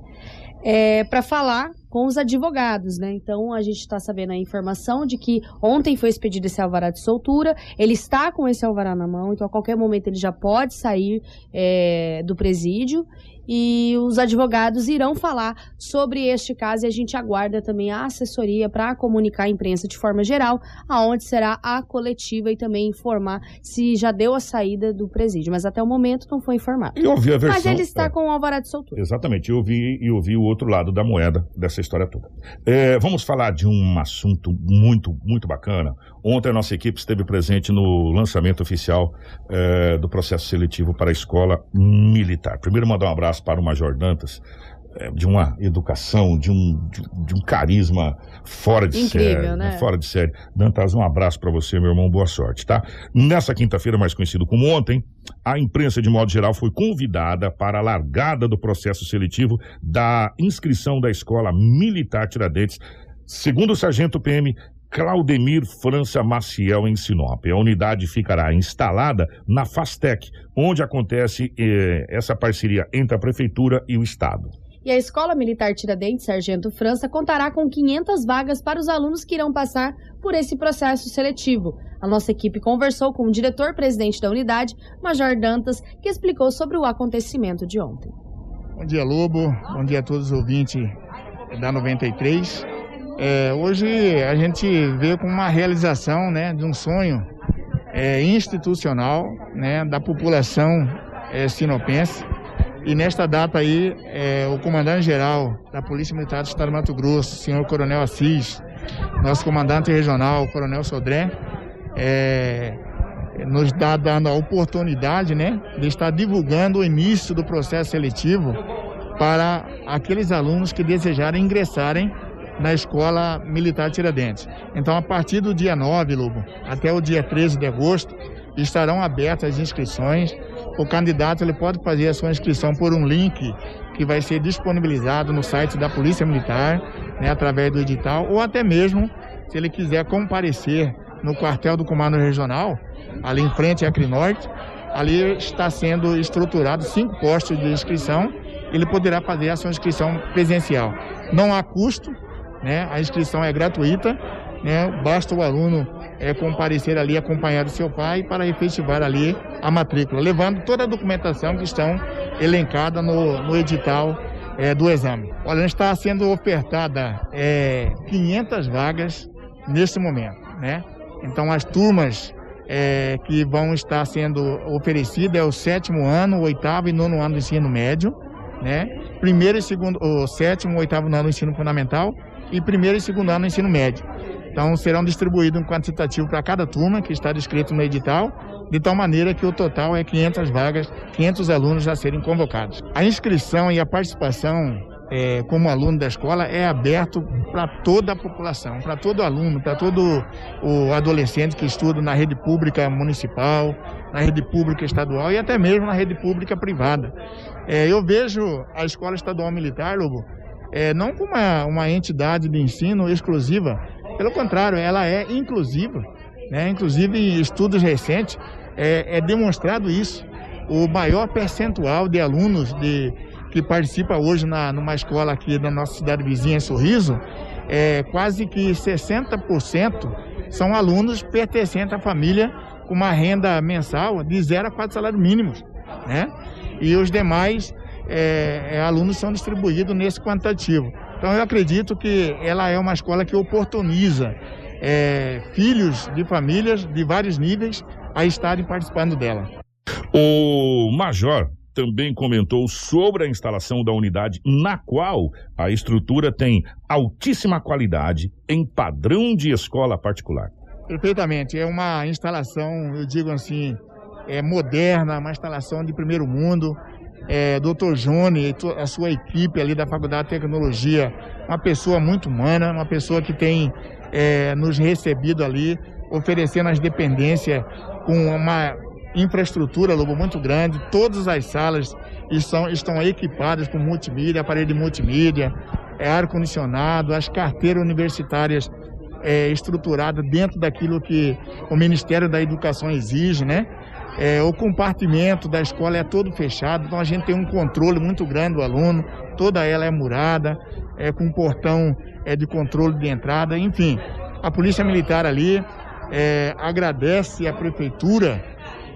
É, para falar com os advogados, né? Então a gente está sabendo a informação de que ontem foi expedido esse alvará de soltura, ele está com esse alvará na mão, então a qualquer momento ele já pode sair é, do presídio e os advogados irão falar sobre este caso e a gente aguarda também a assessoria para comunicar à imprensa de forma geral aonde será a coletiva e também informar se já deu a saída do presídio. Mas até o momento não foi informado. Eu ouvi a versão. Mas ele está é. com o alvará de soltura. Exatamente, eu vi e eu vi o outro lado da moeda dessa história toda. É, vamos falar de um assunto muito, muito bacana. Ontem a nossa equipe esteve presente no lançamento oficial é, do processo seletivo para a escola militar. Primeiro mandar um abraço para o Major Dantas, é, de uma educação, de um, de, de um carisma fora de Incrível, série. né? Fora de série. Dantas, um abraço para você, meu irmão, boa sorte, tá? Nessa quinta-feira, mais conhecido como ontem, a imprensa, de modo geral, foi convidada para a largada do processo seletivo da inscrição da Escola Militar Tiradentes, segundo o sargento PM Claudemir França Maciel, em Sinop. A unidade ficará instalada na Fastec, onde acontece eh, essa parceria entre a Prefeitura e o Estado. E a Escola Militar Tiradentes Sargento França contará com 500 vagas para os alunos que irão passar por esse processo seletivo. A nossa equipe conversou com o diretor-presidente da unidade, Major Dantas, que explicou sobre o acontecimento de ontem. Bom dia, Lobo. Bom dia a todos os ouvintes da 93. É, hoje a gente veio com uma realização né, de um sonho é, institucional né, da população é, sinopense. E nesta data aí, é, o comandante-geral da Polícia Militar do Estado do Mato Grosso, senhor Coronel Assis, nosso comandante regional, Coronel Sodré, é, nos dá dando a oportunidade né, de estar divulgando o início do processo seletivo para aqueles alunos que desejarem ingressarem na Escola Militar Tiradentes. Então, a partir do dia 9, Lobo, até o dia 13 de agosto, estarão abertas as inscrições. O candidato ele pode fazer a sua inscrição por um link que vai ser disponibilizado no site da Polícia Militar, né, através do edital, ou até mesmo, se ele quiser comparecer no quartel do Comando Regional, ali em frente à Acrinorte, ali está sendo estruturado cinco postos de inscrição, ele poderá fazer a sua inscrição presencial. Não há custo, né? A inscrição é gratuita, né? Basta o aluno é, comparecer ali acompanhado do seu pai para efetivar ali a matrícula, levando toda a documentação que estão elencada no, no edital é, do exame. Olha, está sendo ofertada é, 500 vagas nesse momento, né? Então as turmas é, que vão estar sendo oferecidas é o sétimo ano, o oitavo e nono ano do ensino médio, né? Primeiro e segundo, o sétimo, oitavo ano do ensino fundamental e primeiro e segundo ano do ensino médio. Então serão distribuídos um quantitativo para cada turma que está descrito no edital, de tal maneira que o total é 500 vagas, 500 alunos a serem convocados. A inscrição e a participação é, como aluno da escola é aberto para toda a população, para todo aluno, para todo o adolescente que estuda na rede pública municipal, na rede pública estadual e até mesmo na rede pública privada. É, eu vejo a Escola Estadual Militar, Lobo, é, não como uma, uma entidade de ensino exclusiva, pelo contrário, ela é inclusiva. Né? Inclusive, em estudos recentes, é, é demonstrado isso. O maior percentual de alunos de, que participa hoje na, numa escola aqui da nossa cidade vizinha, Sorriso, é quase que 60% são alunos pertencentes à família com uma renda mensal de 0 a 4 salários mínimos. Né? E os demais é, é, alunos são distribuídos nesse quantitativo. Então eu acredito que ela é uma escola que oportuniza é, filhos de famílias de vários níveis a estarem participando dela. O Major também comentou sobre a instalação da unidade, na qual a estrutura tem altíssima qualidade em padrão de escola particular. Perfeitamente. É uma instalação, eu digo assim, é moderna, uma instalação de primeiro mundo. É, Dr. Jone e a sua equipe ali da Faculdade de Tecnologia, uma pessoa muito humana, uma pessoa que tem é, nos recebido ali, oferecendo as dependências com uma infraestrutura, Lobo, muito grande. Todas as salas estão, estão equipadas com multimídia, aparelho de multimídia, é, ar-condicionado, as carteiras universitárias é, estruturada dentro daquilo que o Ministério da Educação exige, né? É, o compartimento da escola é todo fechado, então a gente tem um controle muito grande do aluno, toda ela é murada, é, com portão é, de controle de entrada, enfim. A Polícia Militar ali é, agradece a Prefeitura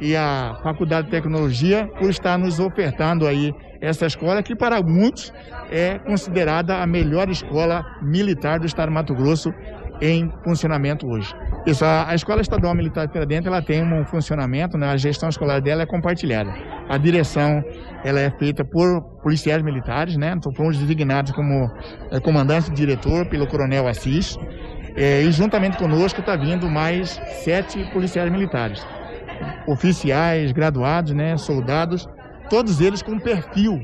e a Faculdade de Tecnologia por estar nos ofertando aí essa escola que para muitos é considerada a melhor escola militar do estado de Mato Grosso em funcionamento hoje. Isso, a, a Escola Estadual Militar de Dentro, ela tem um funcionamento, né, a gestão escolar dela é compartilhada. A direção, ela é feita por policiais militares, né, então fomos designados como é, comandante diretor pelo Coronel Assis, é, e juntamente conosco está vindo mais sete policiais militares, oficiais, graduados, né, soldados, todos eles com perfil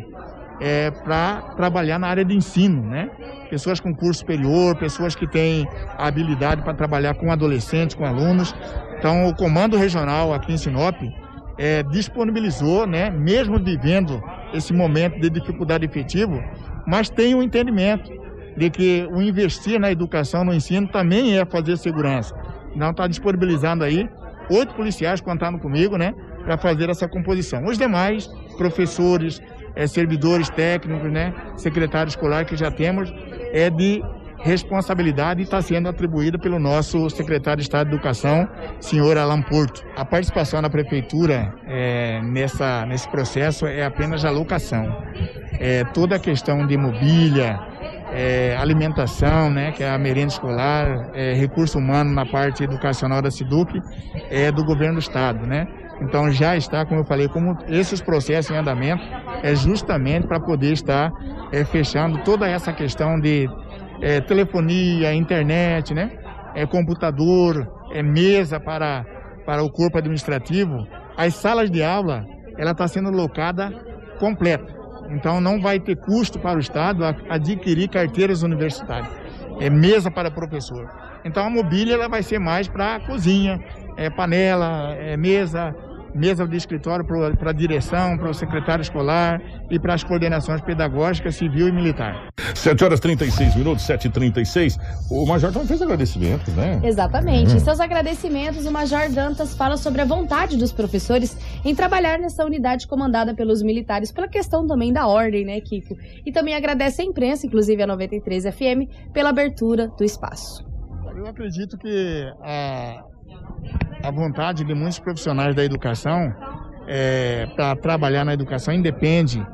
é, para trabalhar na área de ensino, né? Pessoas com curso superior, pessoas que têm habilidade para trabalhar com adolescentes, com alunos. Então, o Comando Regional aqui em Sinop é, disponibilizou, né, mesmo vivendo esse momento de dificuldade efetivo, mas tem o um entendimento de que o investir na educação, no ensino, também é fazer segurança. Então, está disponibilizando aí oito policiais contando comigo, né, para fazer essa composição. Os demais, professores, é, servidores técnicos, né, secretário escolar que já temos, é de responsabilidade e está sendo atribuída pelo nosso secretário de Estado de Educação, senhor Alan Porto. A participação da prefeitura é, nessa, nesse processo é apenas a locação. É, toda a questão de mobília, é, alimentação, né, que é a merenda escolar, é, recurso humano na parte educacional da SIDUC, é do governo do Estado, né? Então já está, como eu falei, como esses processos em andamento é justamente para poder estar é, fechando toda essa questão de é, telefonia, internet, né? É, computador, é, mesa para, para o corpo administrativo. As salas de aula, ela está sendo locada completa. Então não vai ter custo para o Estado adquirir carteiras universitárias. É mesa para professor. Então a mobília ela vai ser mais para cozinha, é panela, é mesa, mesa de escritório para a direção, para o secretário escolar e para as coordenações pedagógicas, civil e militar. 7 horas 36 minutos, 7 e 36 O Major também fez agradecimentos, né? Exatamente. Uhum. Em seus agradecimentos, o Major Dantas fala sobre a vontade dos professores em trabalhar nessa unidade comandada pelos militares, pela questão também da ordem, né, Kiko? E também agradece a imprensa, inclusive a 93 FM, pela abertura do espaço. Eu acredito que a, a vontade de muitos profissionais da educação é, para trabalhar na educação independe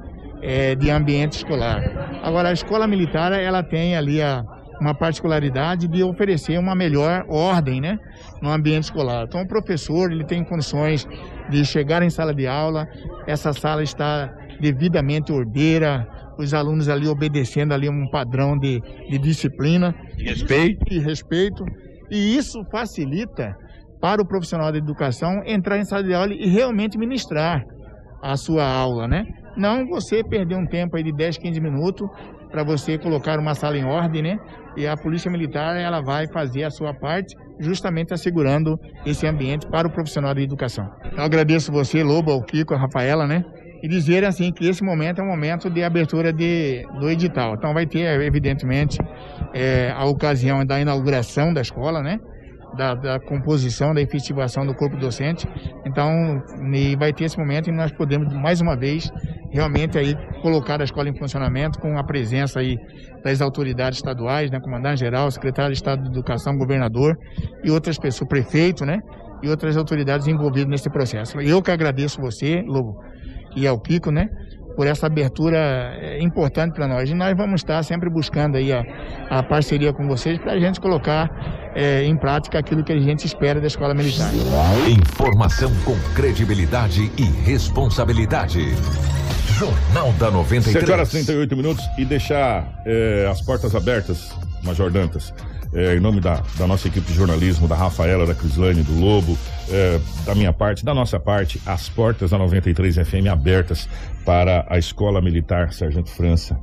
é, de ambiente escolar. Agora, a escola militar ela tem ali a, uma particularidade de oferecer uma melhor ordem, né, no ambiente escolar. Então, o professor ele tem condições de chegar em sala de aula, essa sala está devidamente ordeira, os alunos ali obedecendo ali um padrão de, de disciplina, de respeito, e respeito, e isso facilita para o profissional da educação entrar em sala de aula e realmente ministrar a sua aula, né? Não você perder um tempo aí de 10, 15 minutos para você colocar uma sala em ordem, né? E a Polícia Militar, ela vai fazer a sua parte, justamente assegurando esse ambiente para o profissional da educação. Eu agradeço você, Lobo, ao Kiko, a Rafaela, né? E dizer assim que esse momento é um momento de abertura de, do edital. Então vai ter, evidentemente, é, a ocasião da inauguração da escola, né? Da, da, composição, da efetivação do corpo docente. Então, vai ter esse momento e nós podemos, mais uma vez, realmente aí colocar a escola em funcionamento com a presença aí das autoridades estaduais, né, comandante-geral, secretário de Estado de Educação, governador e outras pessoas, prefeito, né, e outras autoridades envolvidas nesse processo. Eu que agradeço você, Lobo, e ao Kiko, né, por essa abertura é, importante para nós. E nós vamos estar sempre buscando aí a, a parceria com vocês para a gente colocar é, em prática aquilo que a gente espera da escola militar. Informação com credibilidade e responsabilidade. Jornal da 93. 7 horas e 38 minutos e deixar é, as portas abertas, Major Dantas, é, em nome da, da, nossa equipe de jornalismo, da Rafaela, da Crislane, do Lobo, é, da minha parte, da nossa parte, as portas da 93 FM abertas para a Escola Militar Sargento França,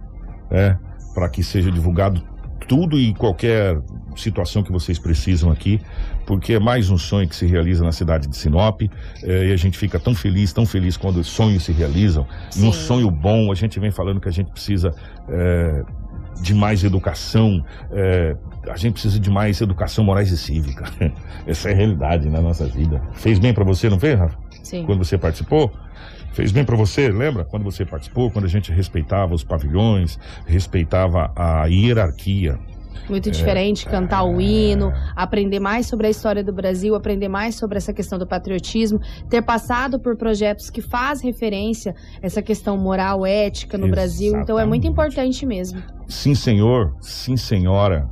é, para que seja divulgado tudo e qualquer situação que vocês precisam aqui, porque é mais um sonho que se realiza na cidade de Sinop é, e a gente fica tão feliz, tão feliz quando os sonhos se realizam. Sim. E um sonho bom, a gente vem falando que a gente precisa é, de mais educação, é, a gente precisa de mais educação morais e cívica. Essa é a realidade na nossa vida. Fez bem para você, não fez, Rafa? Sim. Quando você participou? Fez bem para você, lembra? Quando você participou, quando a gente respeitava os pavilhões, respeitava a hierarquia. Muito diferente, é, cantar o hino, aprender mais sobre a história do Brasil, aprender mais sobre essa questão do patriotismo, ter passado por projetos que faz referência a essa questão moral, ética no Exatamente. Brasil. Então é muito importante mesmo. Sim, senhor. Sim, senhora.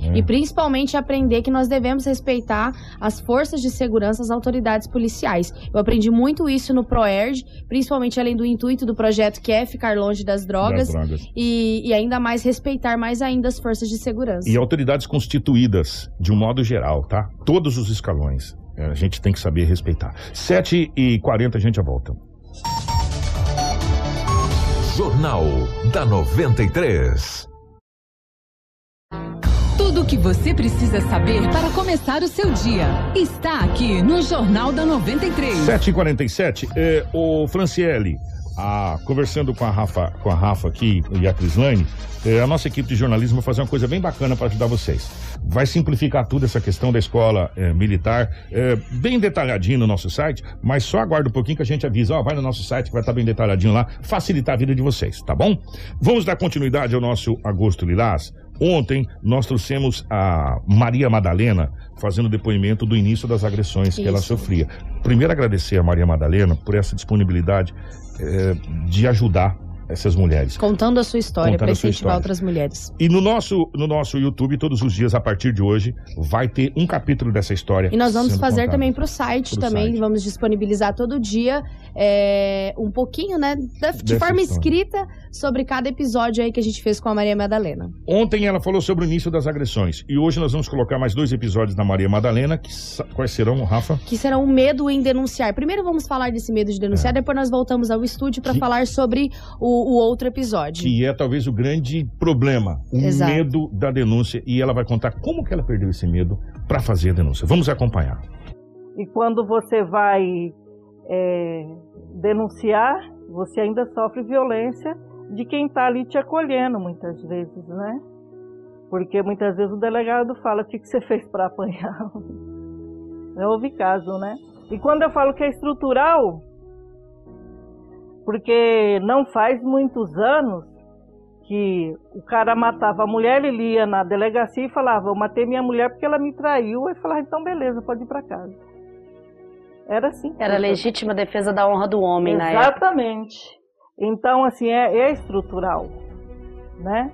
É. E principalmente aprender que nós devemos respeitar as forças de segurança, as autoridades policiais. Eu aprendi muito isso no ProERD, principalmente além do intuito do projeto que é ficar longe das drogas, das drogas. E, e, ainda mais respeitar mais ainda as forças de segurança. E autoridades constituídas, de um modo geral, tá? Todos os escalões. É, a gente tem que saber respeitar. 7h40 a gente já volta. Jornal da 93. Tudo o que você precisa saber para começar o seu dia está aqui no Jornal da 93. 7h47, é, o Franciele, a, conversando com a Rafa, com a Rafa aqui e a Crislane, é, a nossa equipe de jornalismo vai fazer uma coisa bem bacana para ajudar vocês. Vai simplificar tudo essa questão da escola é, militar, é, bem detalhadinho no nosso site, mas só aguarda um pouquinho que a gente avisa, ó, vai no nosso site que vai estar bem detalhadinho lá, facilitar a vida de vocês, tá bom? Vamos dar continuidade ao nosso Agosto Lilás. Ontem nós trouxemos a Maria Madalena fazendo depoimento do início das agressões Isso. que ela sofria. Primeiro agradecer a Maria Madalena por essa disponibilidade é, de ajudar essas mulheres. Contando a sua história para incentivar outras mulheres. E no nosso, no nosso YouTube, todos os dias, a partir de hoje, vai ter um capítulo dessa história. E nós vamos fazer contado. também para o site também, site. vamos disponibilizar todo dia é, um pouquinho, né, de, de forma história. escrita sobre cada episódio aí que a gente fez com a Maria Madalena. Ontem ela falou sobre o início das agressões e hoje nós vamos colocar mais dois episódios da Maria Madalena, que, quais serão, Rafa? Que serão o medo em denunciar. Primeiro vamos falar desse medo de denunciar, é. depois nós voltamos ao estúdio para que... falar sobre o, o, outro episódio. Que é talvez o grande problema, o Exato. medo da denúncia e ela vai contar como que ela perdeu esse medo para fazer a denúncia. Vamos acompanhar. E quando você vai é, denunciar, você ainda sofre violência de quem está ali te acolhendo muitas vezes, né? Porque muitas vezes o delegado fala o que, que você fez para apanhar. Já houve caso, né? E quando eu falo que é estrutural, porque não faz muitos anos que o cara matava a mulher, ele ia na delegacia e falava, eu matei minha mulher porque ela me traiu. Aí falava, então beleza, pode ir para casa. Era assim. Era legítima defesa da honra do homem Exatamente. na época. Exatamente. Então, assim, é, é estrutural, né?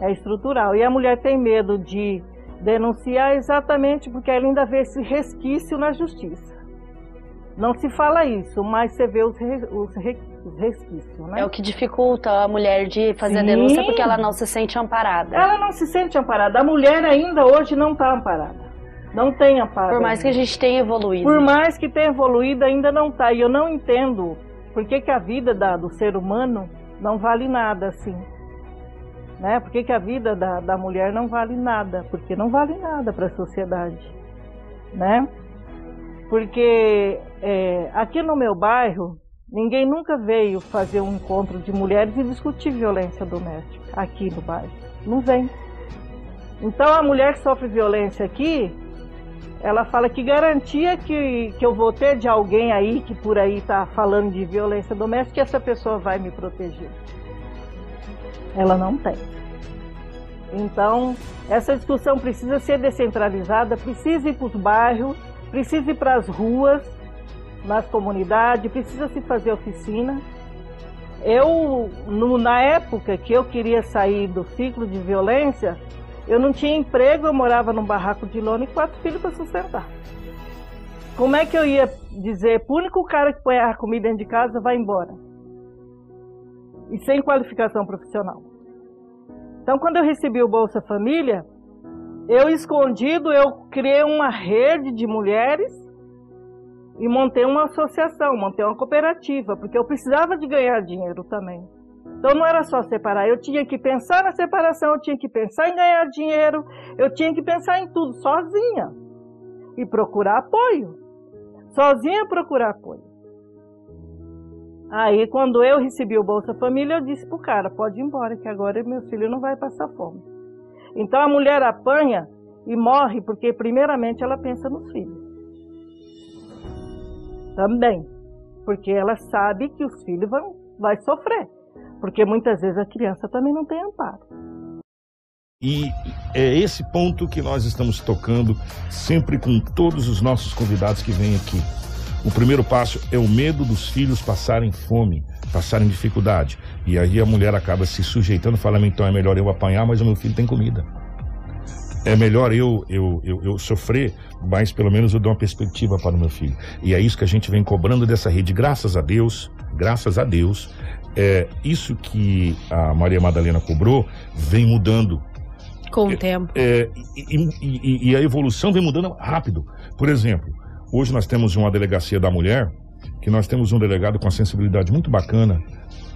É estrutural. E a mulher tem medo de denunciar exatamente porque ela ainda vê esse resquício na justiça. Não se fala isso, mas você vê os, re, os, re, os resquícios, né? É o que dificulta a mulher de fazer Sim. a denúncia porque ela não se sente amparada. Ela não se sente amparada. A mulher ainda hoje não está amparada. Não tem amparo. Por mais que a gente tenha evoluído. Por mais que tenha evoluído, ainda não está. E eu não entendo por que, que a vida da, do ser humano não vale nada assim? Né? Por que, que a vida da, da mulher não vale nada? Porque não vale nada para a sociedade. Né? Porque é, aqui no meu bairro, ninguém nunca veio fazer um encontro de mulheres e discutir violência doméstica aqui no bairro. Não vem. Então a mulher que sofre violência aqui, ela fala que garantia que, que eu vou ter de alguém aí que por aí está falando de violência doméstica que essa pessoa vai me proteger. Ela não tem. Então, essa discussão precisa ser descentralizada, precisa ir para os bairros, precisa ir para as ruas, nas comunidades, precisa se fazer oficina, eu, no- na época que eu queria sair do ciclo de violência, eu não tinha emprego, eu morava num barraco de lona e quatro filhos para sustentar. Como é que eu ia dizer pro único cara que põe a comida dentro de casa vai embora? E sem qualificação profissional. Então, quando eu recebi o Bolsa Família, eu escondido, eu criei uma rede de mulheres e montei uma associação, montei uma cooperativa, porque eu precisava de ganhar dinheiro também. Então não era só separar, eu tinha que pensar na separação, eu tinha que pensar em ganhar dinheiro, eu tinha que pensar em tudo sozinha e procurar apoio. Sozinha procurar apoio. Aí quando eu recebi o Bolsa Família, eu disse pro cara, pode ir embora, que agora meu filho não vai passar fome. Então a mulher apanha e morre porque primeiramente ela pensa nos filhos. Também. Porque ela sabe que os filhos vão vai sofrer. Porque muitas vezes a criança também não tem amparo. E é esse ponto que nós estamos tocando sempre com todos os nossos convidados que vêm aqui. O primeiro passo é o medo dos filhos passarem fome, passarem dificuldade. E aí a mulher acaba se sujeitando, falando, então é melhor eu apanhar, mas o meu filho tem comida. É melhor eu, eu, eu, eu sofrer, mas pelo menos eu dou uma perspectiva para o meu filho. E é isso que a gente vem cobrando dessa rede. Graças a Deus, graças a Deus, é, isso que a Maria Madalena cobrou vem mudando. Com o tempo. É, e, e- e- e a evolução vem mudando rápido. Por exemplo, hoje nós temos uma delegacia da mulher, que nós temos um delegado com uma sensibilidade muito bacana,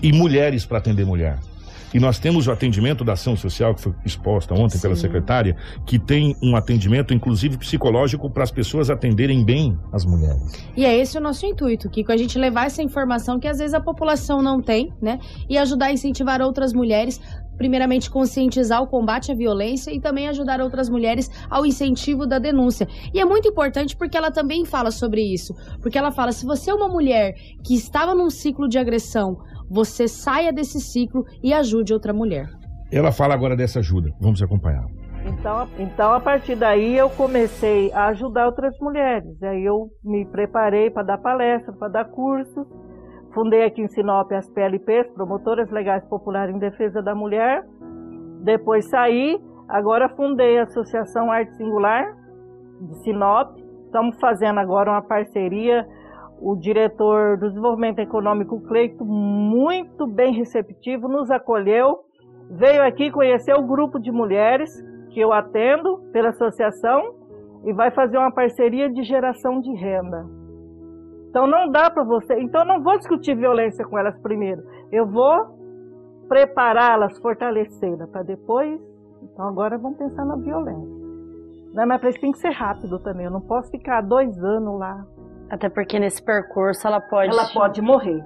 e mulheres para atender mulher. E nós temos o atendimento da ação social, que foi exposta ontem pela Sim. secretária, que tem um atendimento, inclusive psicológico, para as pessoas atenderem bem as mulheres. E é esse o nosso intuito, Kiko, a gente levar essa informação que às vezes a população não tem, né? E ajudar a incentivar outras mulheres, primeiramente conscientizar o combate à violência e também ajudar outras mulheres ao incentivo da denúncia. E é muito importante porque ela também fala sobre isso. Porque ela fala, se você é uma mulher que estava num ciclo de agressão, você saia desse ciclo e ajude outra mulher. Ela fala agora dessa ajuda. Vamos acompanhar. Então, então a partir daí eu comecei a ajudar outras mulheres. Aí eu me preparei para dar palestra, para dar cursos. Fundei aqui em Sinop as PLPs, Promotoras Legais Populares em Defesa da Mulher. Depois saí, agora fundei a Associação Arte Singular de Sinop. Estamos fazendo agora uma parceria. O diretor do Desenvolvimento Econômico, Cleito, muito bem receptivo, nos acolheu. Veio aqui conhecer o grupo de mulheres que eu atendo pela associação e vai fazer uma parceria de geração de renda. Então não dá para você. Então não vou discutir violência com elas primeiro. Eu vou prepará-las, fortalecê-las para depois. Então agora vamos pensar na violência. Né? Mas tem que ser rápido também. Eu não posso ficar dois anos lá. Até porque nesse percurso ela pode. Ela pode morrer.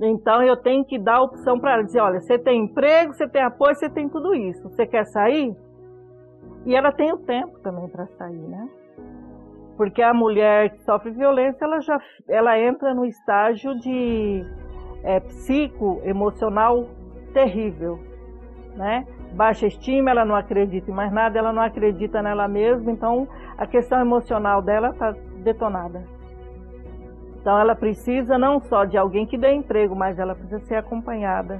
Então eu tenho que dar a opção para ela dizer, olha, você tem emprego, você tem apoio, você tem tudo isso. Você quer sair? E ela tem o tempo também para sair, né? Porque a mulher que sofre violência, ela já ela entra no estágio de é, psicoemocional terrível, né? Baixa estima, ela não acredita em mais nada, ela não acredita nela mesma, então a questão emocional dela está detonada. Então ela precisa não só de alguém que dê emprego, mas ela precisa ser acompanhada,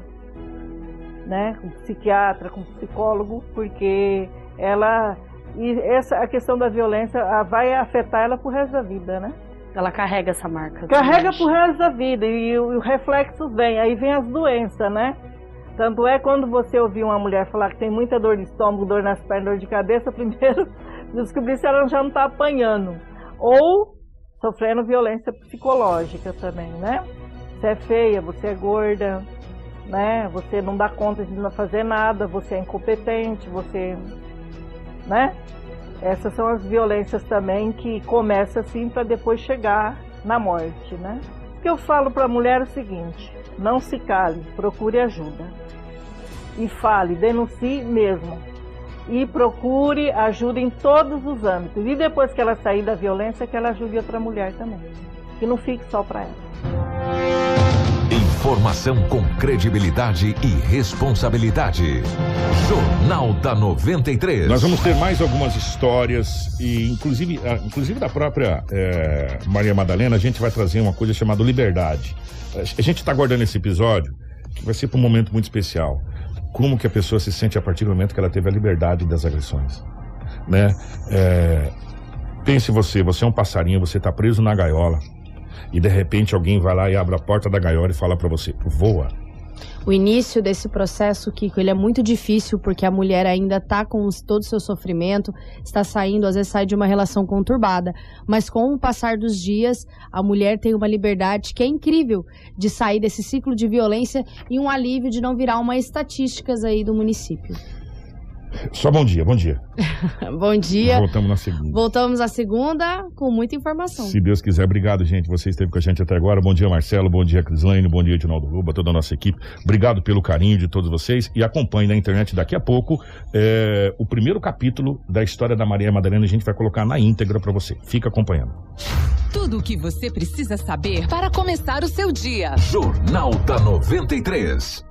né, com psiquiatra, com psicólogo, porque ela e essa a questão da violência vai afetar ela pro resto da vida, né? Ela carrega essa marca. Carrega pro resto da vida e, o- e os reflexos vêm, aí vem as doenças, né? Tanto é quando você ouvir uma mulher falar que tem muita dor de estômago, dor nas pernas, dor de cabeça, primeiro descobrir se ela já não está apanhando. Ou sofrendo violência psicológica também, né? Você é feia, você é gorda, né? Você não dá conta de não fazer nada, você é incompetente, você, né? Essas são as violências também que começam assim para depois chegar na morte, né? O que eu falo para a mulher é o seguinte: não se cale, procure ajuda. E fale, denuncie mesmo. E procure ajuda em todos os âmbitos. E depois que ela sair da violência, que ela ajude outra mulher também. Que não fique só para ela. Informação com credibilidade e responsabilidade. Jornal da 93. Nós vamos ter mais algumas histórias, e inclusive, inclusive da própria eh, Maria Madalena, a gente vai trazer uma coisa chamada liberdade. A gente está guardando esse episódio que vai ser para um momento muito especial. Como que a pessoa se sente a partir do momento que ela teve a liberdade das agressões, né? É, pense você, você é um passarinho, você está preso na gaiola e de repente alguém vai lá e abre a porta da gaiola e fala para você, voa. O início desse processo, Kiko, ele é muito difícil porque a mulher ainda está com todo o seu sofrimento, está saindo, às vezes sai de uma relação conturbada. Mas com o passar dos dias, a mulher tem uma liberdade que é incrível de sair desse ciclo de violência e um alívio de não virar uma estatísticas aí do município. Só bom dia, bom dia. Bom dia. Voltamos na segunda. Voltamos à segunda com muita informação. Se Deus quiser, obrigado, gente. Você esteve com a gente até agora. Bom dia, Marcelo. Bom dia, Crislaine. Bom dia, Edinaldo Ruba, toda a nossa equipe. Obrigado pelo carinho de todos vocês. E acompanhe na internet daqui a pouco é, o primeiro capítulo da história da Maria Madalena. A gente vai colocar na íntegra para você. Fica acompanhando. Tudo o que você precisa saber para começar o seu dia. Jornal da 93.